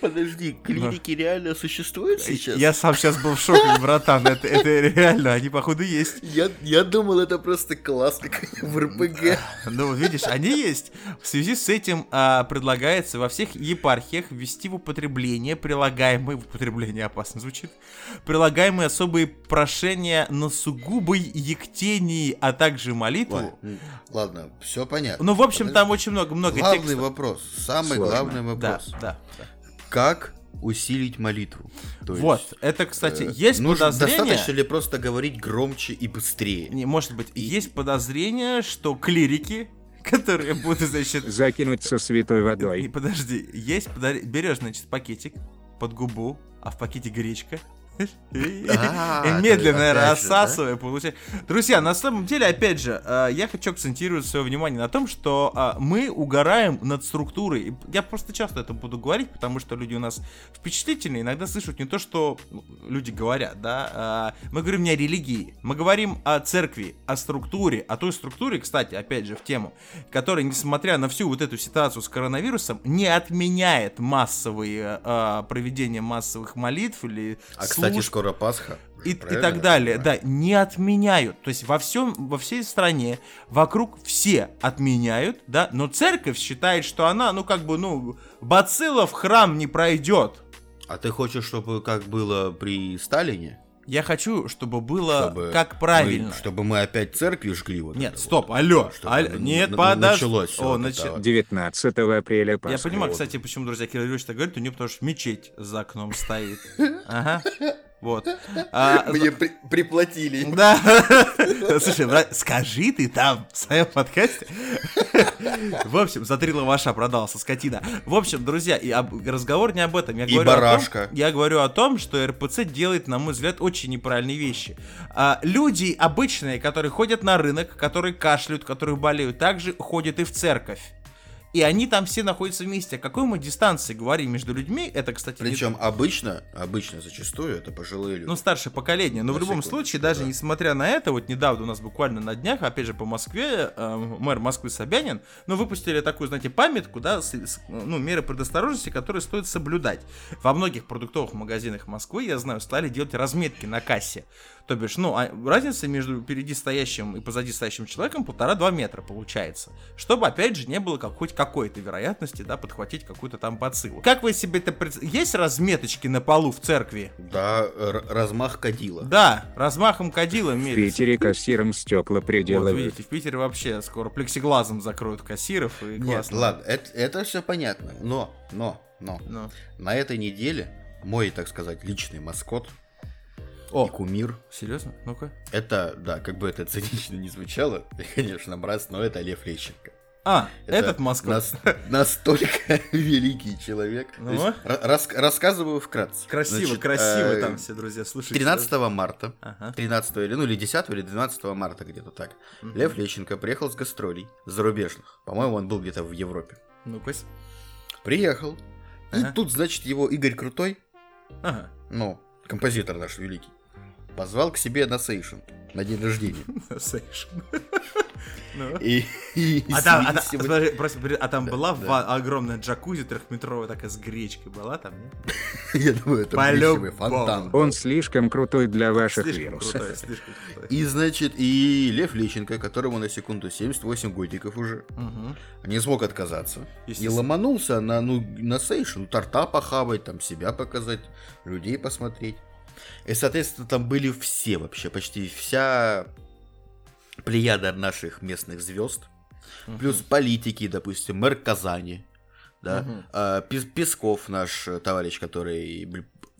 Подожди, клиники реально существуют сейчас? Я сам сейчас был в шоке, братан. Это, это реально, они походу есть. Я, я думал, это просто класс какой в РПГ. Ну, вот видишь, они есть. В связи с этим а, предлагается во всех епархиях ввести в употребление прилагаемые, в употребление опасно звучит, прилагаемые особые прошения на сугубой ектении, а также молитву. Ой, Ладно, все понятно. Ну, в общем, Подожди. там очень много-много Главный текстов. вопрос, самый Сложно. главный Да, вопрос. да, да. Как усилить молитву? То есть, Вот, это, кстати, э, есть нужно- подозрение... Достаточно ли просто говорить громче и быстрее? Не, может быть, есть подозрение, что клирики, которые будут, значит, Закинуть со святой И водой. подожди, есть, подари- берешь, значит, пакетик под губу, а в пакете гречка. И А, медленно рассасывая, получает. Друзья, на самом деле, опять же, э, я хочу акцентировать свое внимание на том, что а, мы угораем над структурой. Я просто часто это буду говорить, потому что люди у нас впечатлительные, иногда слышат не то, что люди говорят, да. а, Мы говорим не о религии, мы говорим о церкви, о структуре, о той структуре, кстати, опять же, в тему, которая, несмотря на всю вот эту ситуацию с коронавирусом, не отменяет массовые а, проведения массовых молитв или А, кстати, скоро Пасха. и, и так далее, да, не отменяют. То есть во всем, во всей стране, вокруг все отменяют, да, но церковь считает, что она, ну, как бы, ну, бацилла в храм не пройдет. А ты хочешь, чтобы как было при Сталине? Я хочу, чтобы было Чтобы как правильно. мы- чтобы мы опять церкви жгли вот Нет, стоп, вот. алло, Чтобы алло, на- нет, подожди. началось всё О, вот вот. 19 апреля Я Пасха. понимаю, Вот. кстати, почему, друзья, Кирилл Ильич так говорит, у него потому что мечеть за окном стоит. Ага, вот. А, Мне при- приплатили. Да. Слушай, брат, скажи ты там в своем подкасте. В общем, затрила ваша продался, скотина. В общем, друзья, и об- разговор не об этом. Я И говорю о том- барашка. я говорю о том, что РПЦ делает, на мой взгляд, очень неправильные вещи. А, люди обычные, которые ходят на рынок, которые кашляют, которые болеют, также ходят и в церковь. И они там все находятся вместе. О какой мы дистанции говорим между людьми? Это, кстати, не Причем обычно, обычно зачастую это пожилые люди. ну, старшее поколение. Но в На любом секундочку, случае, даже да. несмотря на это, вот недавно у нас буквально на днях, опять же, по Москве, э, мэр Москвы Собянин, ну, выпустили такую, знаете, памятку, да, с- с- ну, меры предосторожности, которые стоит соблюдать. Во многих продуктовых магазинах Москвы, я знаю, стали делать разметки на кассе. То бишь, ну, а разница между впереди стоящим и позади стоящим человеком полтора-два метра получается. Чтобы, опять же, не было как, хоть какой-то вероятности, да, подхватить какую-то там бациллу. Как вы себе это представляете? Есть разметочки на полу в церкви? Да, р- размах кадила. Да, размахом кадила В мерится. Питере кассиром стекла Вот, приделывают. видите, в Питере вообще скоро плексиглазом закроют кассиров и Нет, классно. ладно, это, это все понятно. Но, но, но, Ну. на этой неделе мой, так сказать, личный маскот и О, кумир, серьезно? Ну-ка. это, да, как бы это цинично не звучало, конечно, брат, но это Лев Лещенко. А, Это этот Москва. нас- настолько великий человек. Ну. есть, ра- рас- рассказываю вкратце. Красиво, Значит, красиво э, там все, друзья, слушайте. 13 марта, Ага. 13 или, ну, или 10 или 12 марта где-то так, Мгм. Лев Лещенко приехал с гастролей зарубежных. По-моему, он был где-то в Европе. Ну-ка. Приехал. И Ага. тут, значит, его Игорь Крутой, Ага. ну, композитор наш великий, позвал к себе на сейшн на день рождения. Сейшн. Ну. И, и А там, а, просто, а Да, была да. огромная джакузи трехметровая, такая с гречкой была там, нет? Я думаю, это плюсовый фонтан. Он слишком крутой для ваших Слишком вирусов. крутой, слишком крутой. И, значит, и Лев Лещенко, которому на секунду 78 годиков уже, не смог отказаться. И ломанулся на, ну, на сейшн, торта похавать, там себя показать, людей посмотреть. И, соответственно, там были все вообще, почти вся плеяда наших местных звезд. Плюс политики, допустим, мэр Казани, да, Мгм. а, Пес- Песков наш товарищ, который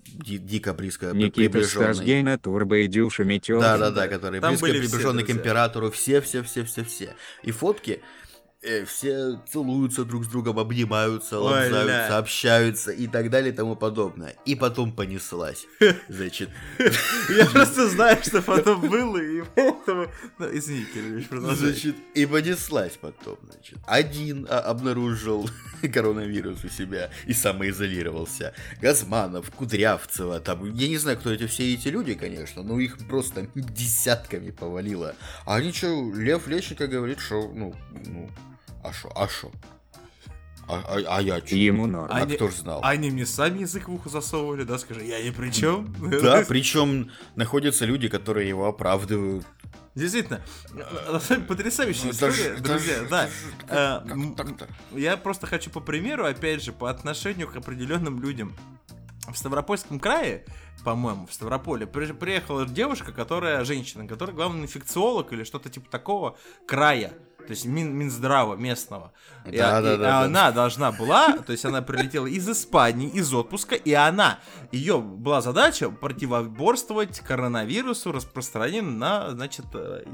ди- дико близко Никита приближенный. Стасгейна, Турбо и Дюша Метеор. Да, да, да, который Там близко все, приближенный к императору, все, все, все, все, все. И фотки э, все целуются друг с другом, обнимаются, лобзаются, ля. общаются и так далее и тому подобное. И потом понеслась. Значит, Я просто знаю, что потом было, и поэтому... Ну, извини, Кириллович, продолжай. значит, и понеслась потом, значит. Один а, обнаружил коронавирус у себя и самоизолировался. Газманов, Кудрявцева, там, я не знаю, кто эти все эти люди, конечно, но их просто десятками повалило. А они что, Лев Лещенко говорит, что, ну, ну, а что, а что? А, а- а я что? Ему норм. А Они- кто ж знал? Они мне сами язык в ухо засовывали, да, скажи, я ни при чем. Да, причем находятся люди, которые его оправдывают. Действительно, потрясающая история, друзья, да. Я просто хочу по примеру, опять же, по отношению к определенным людям. В Ставропольском крае, по-моему, в Ставрополе, при- приехала девушка, которая, женщина, которая главный инфекциолог или что-то типа такого края. То есть Мин- Минздрава местного. И, Да, и- да, и да, да. она должна была, то есть она прилетела из Испании, из отпуска, и она, ее была задача противоборствовать коронавирусу, распространенному на, значит,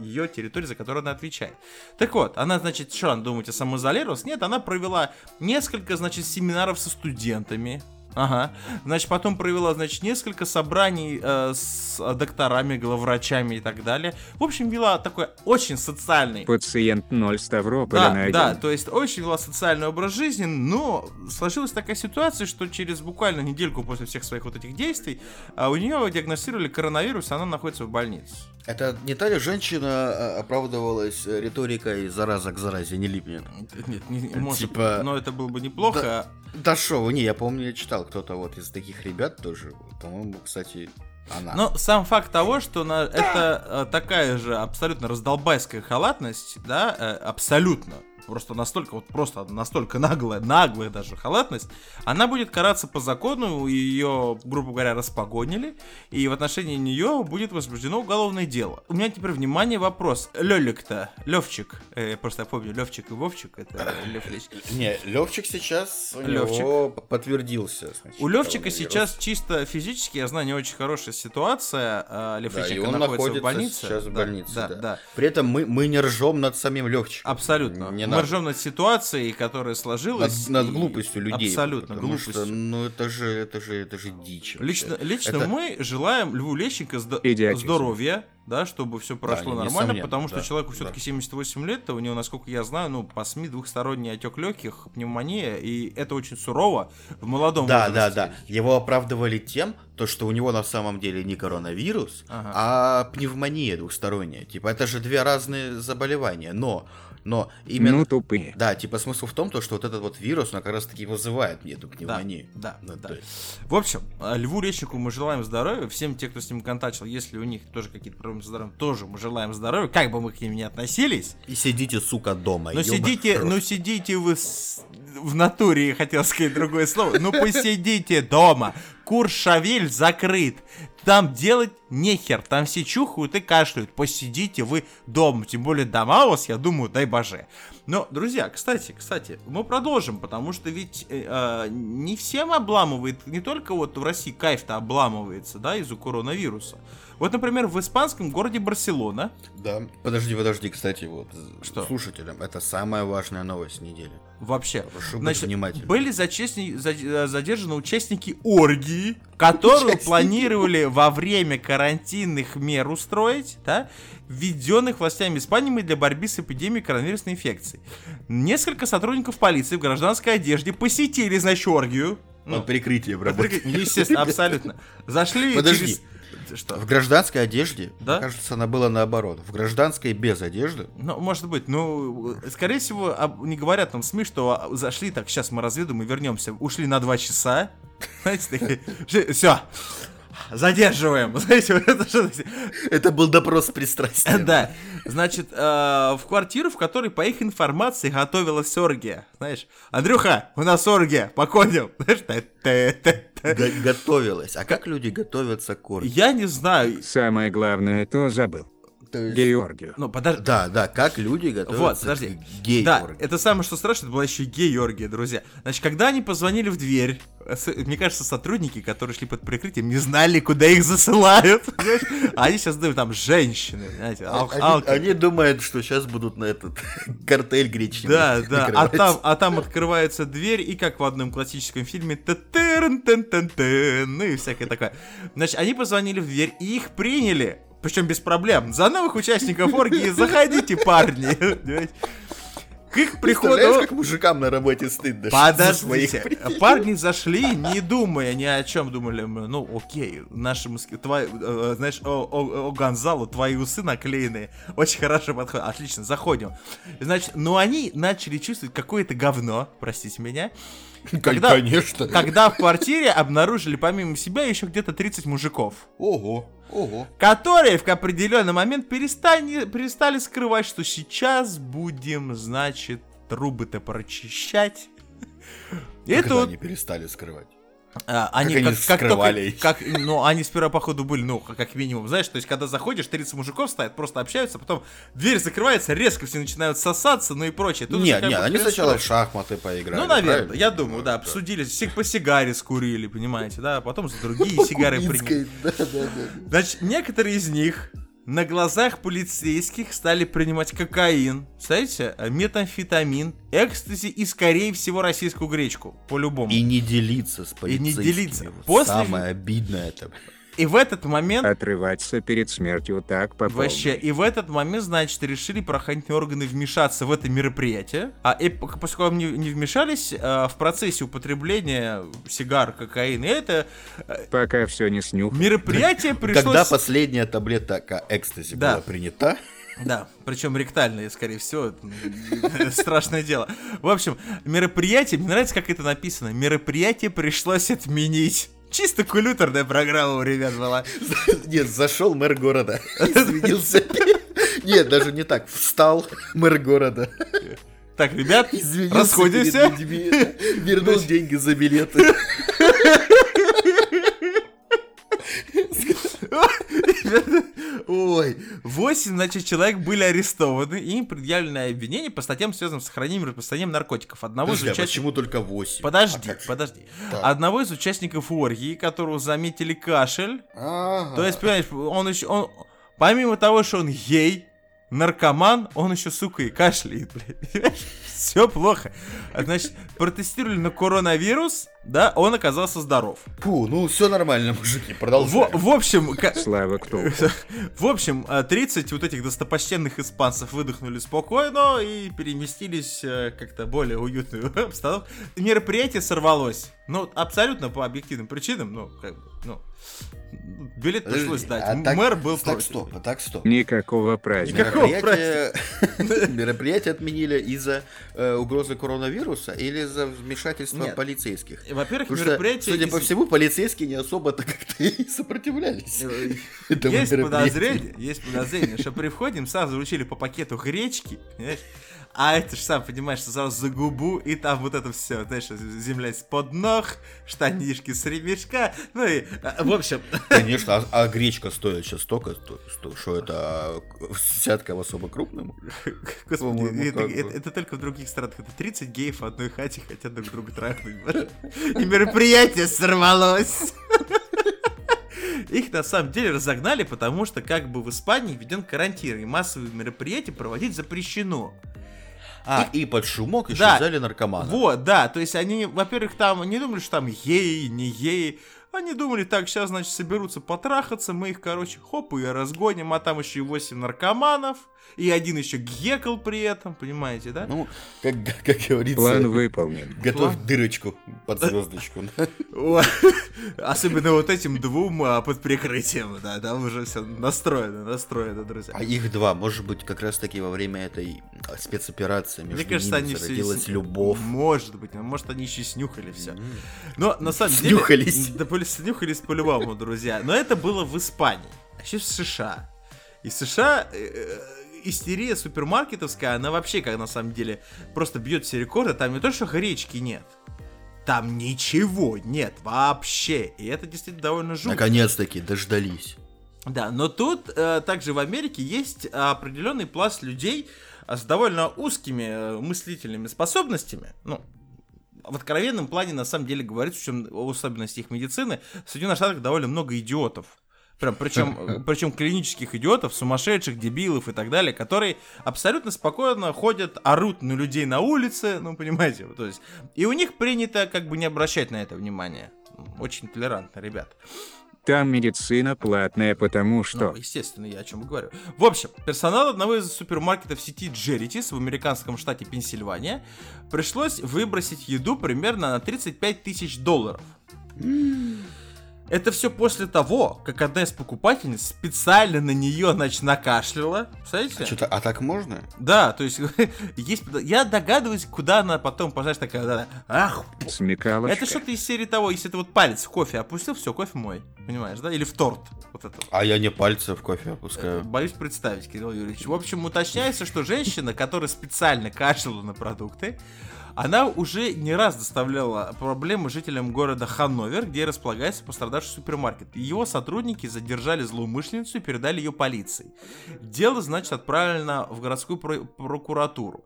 ее территории, за которую она отвечает. Так вот, она, значит, что, думаете, самоизолировалась? Нет, она провела несколько, значит, семинаров со студентами, Ага. Значит, потом провела, значит, несколько собраний э, с докторами, главврачами и так далее. В общем, вела такой очень социальный... Пациент 0 Ставрополя Да, найден. да, то есть очень вела социальный образ жизни, но сложилась такая ситуация, что через буквально недельку после всех своих вот этих действий а, у нее диагностировали коронавирус, она находится в больнице. Это не та ли женщина а, оправдывалась э, риторикой «зараза к заразе не липнет»? Нет, не, может, Типа- но это было бы неплохо. Да шо, не, я помню, я читал, кто-то вот из таких ребят тоже, по-моему, кстати, она. Но сам факт того, что на, это э, такая же абсолютно раздолбайская халатность, да, э, абсолютно, просто настолько, вот просто настолько наглая, наглая даже халатность, она будет караться по закону, ее, грубо говоря, распогонили, и в отношении нее будет возбуждено уголовное дело. У меня теперь, внимание, вопрос. Лёлик-то, Левчик, э, просто я помню, Левчик и Вовчик, это Лев. Не, Левчик сейчас у Левчик. него подтвердился. значит, У Левчика сейчас чисто физически, я знаю, не очень хорошая ситуация. а, Лев Да, и Ильиченко он находится, находится в больнице. сейчас в Да, больнице, Да, да. да. При этом мы, мы не ржем над самим Левчиком. Абсолютно. Не Мы ржем над ситуацией, которая Над, сложилась. над и- глупостью людей. Абсолютно, потому глупостью. Что, ну это же, это же, это же дичь. Лично, лично Это- мы желаем Льву Лещенко здоровья, да, чтобы все прошло не- нормально, несомненно, потому что да, человеку да. все-таки 78 лет, а у него, насколько я знаю, ну, по СМИ двухсторонний отек легких, пневмония, и это очень сурово в молодом Да, да, возрасте. да. Его оправдывали тем, то, что у него на самом деле не коронавирус, Ага. а пневмония двухсторонняя. Типа, это же две разные заболевания. Но, но именно... Ну тупые. Да, типа смысл в том, то, что вот этот вот вирус, он как раз таки вызывает эту пневмонию. да, Ну, да. есть- В общем, а, Льву Лещенку мы желаем здоровья, всем тем, кто с ним контактил, если у них тоже какие-то проблемы со здоровьем, тоже мы желаем здоровья, как бы мы к ним ни относились. И сидите, сука, дома. Но сидите, рот. ну сидите вы с- в натуре, хотел сказать другое слово. Ну посидите дома. Куршавель закрыт. Там делать нехер. Там все чухают и кашляют. Посидите вы дома. Тем более дома у вас, я думаю, дай боже. Но, друзья, кстати, кстати, мы продолжим, потому что ведь э, э, не всем обламывает, не только вот в России кайф-то обламывается, да, из-за коронавируса. Вот, например, в испанском городе Барселона Да. Подожди, подожди, кстати, вот. Что? Слушателям, это самая важная новость недели. вообще. Прошу Значит, внимательным. были э, задержаны участники оргии, которую Участники планировали во время карантинных мер устроить, да, введенных властями Испании для борьбы с эпидемией коронавирусной инфекции. Несколько сотрудников полиции в гражданской одежде посетили, значит, оргию. Ну, Под прикрытием под работы. прикрытием, естественно, абсолютно. Зашли Подожди. через... Что? В гражданской одежде, Да? кажется, она была наоборот. В гражданской без одежды. Ну, может быть, ну, э, скорее всего, об- не говорят нам СМИ, что а, зашли, так, сейчас мы разведем и вернемся. Ушли на два часа. Знаете, все, задерживаем. Знаете, вот это что Это был допрос с пристрастием. Да, значит, э, в квартиру, в которой, по их информации, готовилась оргия. Знаешь, Андрюха, у нас оргия, поконим. Готовилась. А как люди готовятся к оргии? Я не знаю. Самое главное, то забыл. То есть- Георгию. Ну, подожди. Да, да, как люди Вот, готовятся подожди. к гей Да, это самое что страшно, это была еще и гей-оргия, друзья. Значит, когда они позвонили в дверь, э, мне кажется, сотрудники, которые шли под прикрытием, не знали, куда их засылают. А они сейчас думают, там, женщины, знаете, Они, думают, что сейчас будут на этот картель гречневый Да, да, а там, а там открывается дверь, и как в одном классическом фильме, ну и всякое такое. Значит, они позвонили в дверь, и их приняли, причем без проблем. За новых участников оргии заходите, парни. К их приходу... Как мужикам на работе стыдно своих Подождите, приняли? парни зашли, не думая ни о чем, думали, ну окей, наши маски, твои, э, знаешь, о, о, о, Гонзало, твои усы наклеенные, очень хорошо подходят, отлично, заходим. Значит, ну они начали чувствовать какое-то говно, простите меня, когда, Конечно. когда в квартире обнаружили помимо себя еще где-то 30 мужиков Ого, ого. которые в определенный момент перестали, перестали скрывать, что сейчас будем, значит, трубы-то прочищать. И Когда вот, они перестали скрывать? А, они они как, как скрывали их? как, ну, они сперва, походу, были, ну, как минимум, знаешь, то есть, когда заходишь, 30 мужиков стоят, просто общаются, потом дверь закрывается, резко все начинают сосаться, ну и прочее. Тут Нет, как нет, бы они сначала в шахматы поиграли. Ну, наверное, правильно? я думаю, да, обсудили, си- по сигаре скурили, понимаете, да, а потом за другие сигары приняли. Да, да, да. Значит, некоторые из них на глазах полицейских стали принимать кокаин, знаете, метамфетамин, экстази и, скорее всего, российскую гречку. По-любому. И не делиться с полицейскими. не делиться. Вот После- Самое обидное это. И в этот момент... Отрываться перед смертью так по Вообще, и в этот момент, значит, решили правоохранительные органы вмешаться в это мероприятие. А и поскольку они не вмешались, э, в процессе употребления сигар, кокаина, и это Пока все не снюх. мероприятие пришлось... Когда последняя таблетка экстази Да. была принята, Да, причем ректальные, скорее всего, страшное дело. В общем, мероприятие, мне нравится, как это написано, мероприятие пришлось отменить. Чисто кулюторная программа у ребят была. нет, зашел мэр города, извинился. Нет, даже не так. Встал мэр города, Так, ребят, извинился расходимся. вернул деньги за билеты. Ой, 8, значит, человек были арестованы, и им предъявлены обвинения по статьям, связанным с сохранением и распространением наркотиков. Одного из Подожди, а участников... почему только 8? Подожди, подожди. Одного из участников оргии, которого заметили кашель, То есть, понимаешь, он еще, он, помимо того, что он гей, наркоман, он еще, сука, и кашляет, блядь. Все плохо. А, Значит, протестировали на коронавирус, да, он оказался здоров. Фу, ну все нормально, мужики, В, продолжаем. в общем, ка- Слава кто. в общем, э, 30 вот этих достопочтенных испанцев выдохнули спокойно и переместились э, как-то более уютную обстановку. Мероприятие сорвалось. Ну, абсолютно по объективным причинам, ну, как бы, ну, билет Подожди, пришлось дать. а М- так- Мэр был Так, против. стоп, а так, стоп. Никакого праздника. Никакого Мероприятие... Мероприятие отменили из-за э, угрозы коронавируса или из-за вмешательства Нет. полицейских? Во-первых, Потому что, мероприятие... судя по из- всему, полицейские не особо-то как-то и сопротивлялись. Э, Есть подозрение, есть подозрение, что при входе им сразу вручили по пакету гречки, понимаешь? А это ж сам понимаешь, что сразу за губу, и там вот это все, знаешь, земля из-под ног, штанишки с ремешка, ну и, а, в общем, Конечно, а, а гречка стоит сейчас столько, сто- сто- что это а, сетка особо крупным? господи, это, это- это только в других странах, это 30 геев в одной хате хотят друг друга трахнуть, и мероприятие сорвалось. Их на самом деле разогнали, потому что как бы в Испании введен карантин, и массовые мероприятия проводить запрещено. А, и под шумок еще Да. взяли наркомана. Вот, да, то есть они, во-первых, там не думали, что там геи, не геи. Они думали, так, сейчас, значит, соберутся потрахаться, мы их, короче, хоп, и разгоним, а там еще и 8 наркоманов, и один еще гекал при этом, понимаете, да? Ну, как, как говорится, План выполнен. готовь План. дырочку под звездочку. Особенно вот этим двум а, под прикрытием, да, там уже все настроено, настроено, друзья. А их два, может быть, как раз таки во время этой а, спецоперации между Мне кажется, ними они все... зародилась любовь. Может быть, может, они еще снюхали все. Но на самом Снюхались. деле... Да, поли- снюхались по-любому, друзья. Но это было в Испании. А еще в США. И США... Истерия супермаркетовская, она вообще, как на самом деле, просто бьет все рекорды. Там не то, что гречки нет. Там ничего нет вообще. И это действительно довольно жутко. Наконец-таки дождались. Да, но тут э, также в Америке есть определенный пласт людей э, с довольно узкими э, мыслительными способностями. Ну, в откровенном плане, на самом деле, говорится, в чем особенности их медицины, в Соединенных Штатах довольно много идиотов. Прям, причем, причем клинических идиотов, сумасшедших, дебилов и так далее, которые абсолютно спокойно ходят, орут на людей на улице, ну, понимаете, то есть, и у них принято как бы не обращать на это внимания. Очень толерантно, ребят. Там медицина платная, потому что... Ну, естественно, я о чем и говорю. В общем, персонал одного из супермаркетов сети Джеритис в американском штате Пенсильвания пришлось выбросить еду примерно на 35 тысяч долларов. Это все после того, как одна из покупательниц специально на нее, значит, накашляла. Представляете? Что-то, а так можно? Да, то есть, есть, я догадываюсь, куда она потом, пожалуйста, такая, да, ах, Смекалочка. это что-то из серии того, если ты вот палец в кофе опустил, все, кофе мой, понимаешь, да? Или в торт, вот это. А я не пальцы в кофе опускаю. Боюсь представить, Кирилл Юрьевич. В общем, уточняется, что женщина, которая специально кашляла на продукты, она уже не раз доставляла проблемы жителям города Ханновер, где располагается пострадавший супермаркет. Его сотрудники задержали злоумышленницу и передали ее полиции. Дело, значит, отправлено в городскую про- прокуратуру.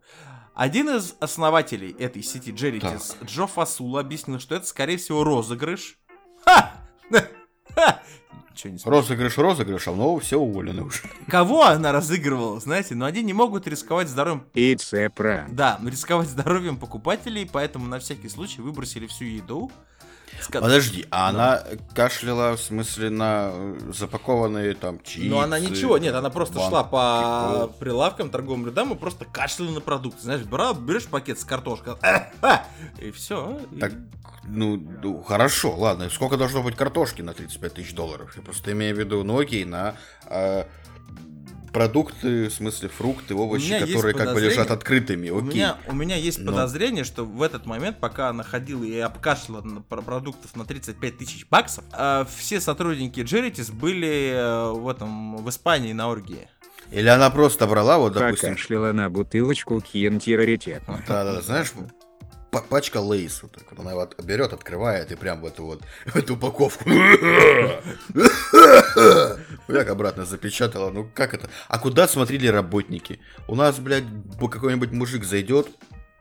Один из основателей этой сети Джеритис, Джо Фасула, объяснил, что это, скорее всего, розыгрыш. Ха! Чё не смешно? Розыгрыш, розыгрыш, а ну все уволены уже. Кого она разыгрывала, знаете? Но они не могут рисковать здоровьем It's a prank. Да, рисковать здоровьем покупателей, поэтому на всякий случай выбросили всю еду. Ска- Подожди, а она кашляла, в смысле, на э, запакованные там чипсы? Но она ничего, нет, она просто банки, шла по прикол. прилавкам, торговым рядам и просто кашляла на продукты. Знаешь, брал, берешь пакет с картошкой, «А, и все. Так, ну, ну, хорошо, ладно. Сколько должно быть картошки на 35 тысяч долларов? Я просто имею в виду, ну окей, на э, продукты, в смысле фрукты, овощи, которые как бы лежат открытыми, У окей. меня, у меня есть Но- подозрение, что в этот момент, пока она ходила и обкашляла на про- продуктов на 35 тысяч баксов, э, все сотрудники Джеритис были э, в этом в Испании на оргии. Или она просто брала, вот, допустим, Покашляла на бутылочку кьянти раритетно. Да-да, знаешь, пачка лейс, вот так она вот берет, открывает и прям в эту вот, в эту упаковку. Как обратно запечатала, ну как это? А куда смотрели работники? У нас, блядь, какой-нибудь мужик зайдет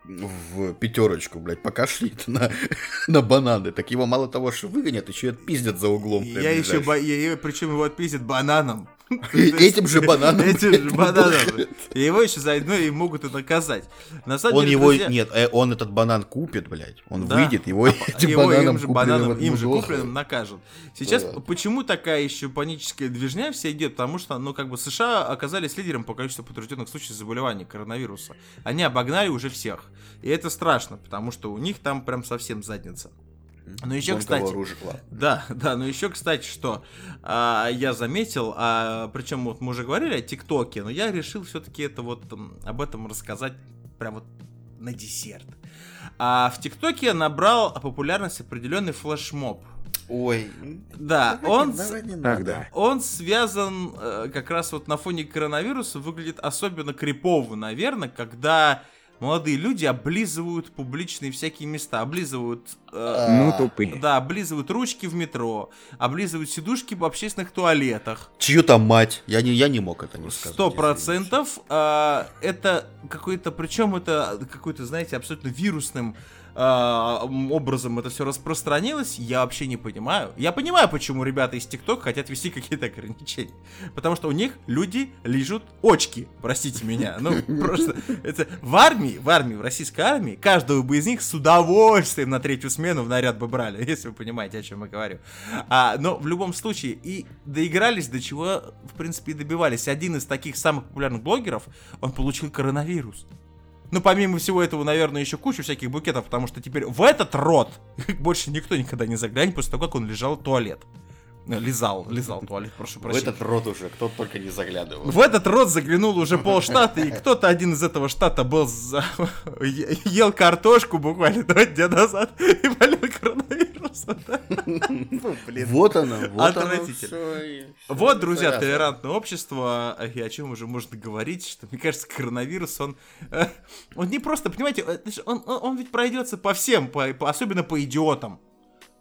в пятерочку, блядь, покашляет на, на бананы. Так его мало того, что выгонят, еще и отпиздят за углом. Я еще, бо- я- причем его отпиздят бананом. И Этим же бананом. Этим же бананом. И его еще заодно и могут и наказать. На самом Он деле, его, друзья, нет, э, он этот банан купит, блядь. Он Да. выйдет, его этим его бананом им же бананом, им же купленным накажут. Сейчас Да. почему такая еще паническая движня вся идет? Потому что, ну, как бы США оказались лидером по количеству подтвержденных случаев заболевания коронавируса. Они обогнали уже всех. И это страшно, потому что у них там прям совсем задница. Ну, еще, кстати, ладно. Да, да, но еще, кстати, что а, я заметил, а, причем вот мы уже говорили о ТикТоке, но я решил все-таки это вот об этом рассказать прям вот на десерт. А в ТикТоке набрал популярность определенный флешмоб. Ой, Да, давай он, давай не надо. да. он связан э, как раз вот на фоне коронавируса, выглядит особенно крипово, наверное, когда молодые люди облизывают публичные всякие места, облизывают э, Ну тупые. да, облизывают ручки в метро, облизывают сидушки в общественных туалетах. Чью там мать? Я не, я не мог это не сказать. Сто процентов а, это какой-то, причем это какой-то, знаете, абсолютно вирусным м, образом это все распространилось, я вообще не понимаю. Я понимаю, почему ребята из ТикТок хотят вести какие-то ограничения. Потому что у них люди лижут очки, простите меня. Ну, просто это в армии, в армии, в российской армии, каждого бы из них с удовольствием на третью смену в наряд бы брали, если вы понимаете, о чем я говорю. А, но в любом случае, и доигрались до чего, в принципе, и добивались. Один из таких самых популярных блогеров, он получил коронавирус. Ну, помимо всего этого, наверное, еще кучу всяких букетов, потому что теперь в этот рот больше никто никогда не заглянет после того, как он лежал в туалет. Э, Лизал, лизал туалет, прошу В прощения. этот рот уже кто только не заглядывал. В этот рот заглянул уже полштата, и кто-то один из этого штата был за... е- ел картошку буквально два дня назад и болел коронавирусом. Да. Ну, блин. Вот она, вот Отвратительно. Вот, друзья, толерантное общество, и о чем уже можно говорить, что, мне кажется, коронавирус, он, э, он не просто, понимаете, э, он, ведь пройдется по всем, особенно по идиотам.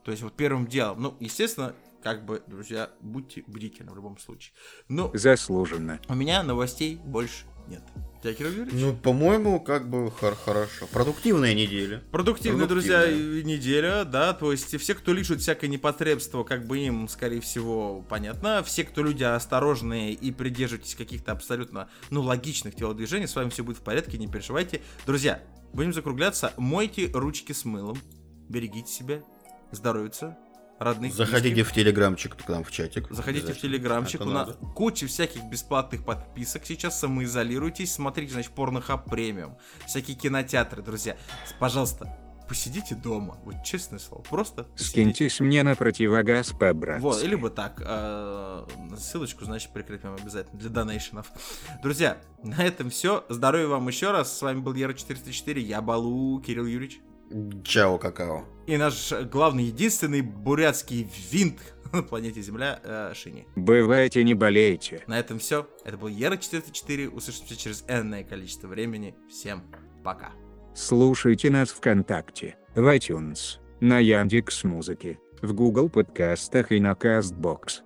То есть вот первым делом, ну, естественно, как бы, друзья, будьте бдительны в любом случае. Ну, Заслуженно. у меня новостей больше нет. Кирилл Юрьевич? Ну, по-моему, как бы хор- хорошо. Продуктивная неделя. Продуктивная, друзья, продуктивная. и- неделя, да, то есть все, кто лишит всякое непотребство, как бы им, скорее всего, понятно. Все, кто люди осторожные и придерживайтесь каких-то абсолютно, ну, логичных телодвижений, с вами все будет в порядке, не переживайте. Друзья, будем закругляться, мойте ручки с мылом, берегите себя, здоровиться, родных, Заходите близких. в телеграмчик к нам в чатик. Заходите в телеграмчик, Это у нас надо. куча всяких бесплатных подписок. Сейчас самоизолируйтесь, смотрите, значит, порнохаб премиум, всякие кинотеатры, друзья. Пожалуйста, посидите дома, вот честное слово, просто посидите. Скиньтесь мне на противогаз по-братски. Вот, либо так, э, ссылочку, значит, прикрепим обязательно для донейшенов. Друзья, на этом все. Здоровья вам еще раз. С вами был Ера404, я Балу, Кирилл Юрьевич. Чао, какао. И наш главный, единственный бурятский винт на планете Земля, э, Шини. Бывайте, не болейте. На этом все. Это был Ера404. Услышимся через энное количество времени. Всем пока. Слушайте нас ВКонтакте, в iTunes, на Яндекс Музыке, в Google подкастах и на Castbox.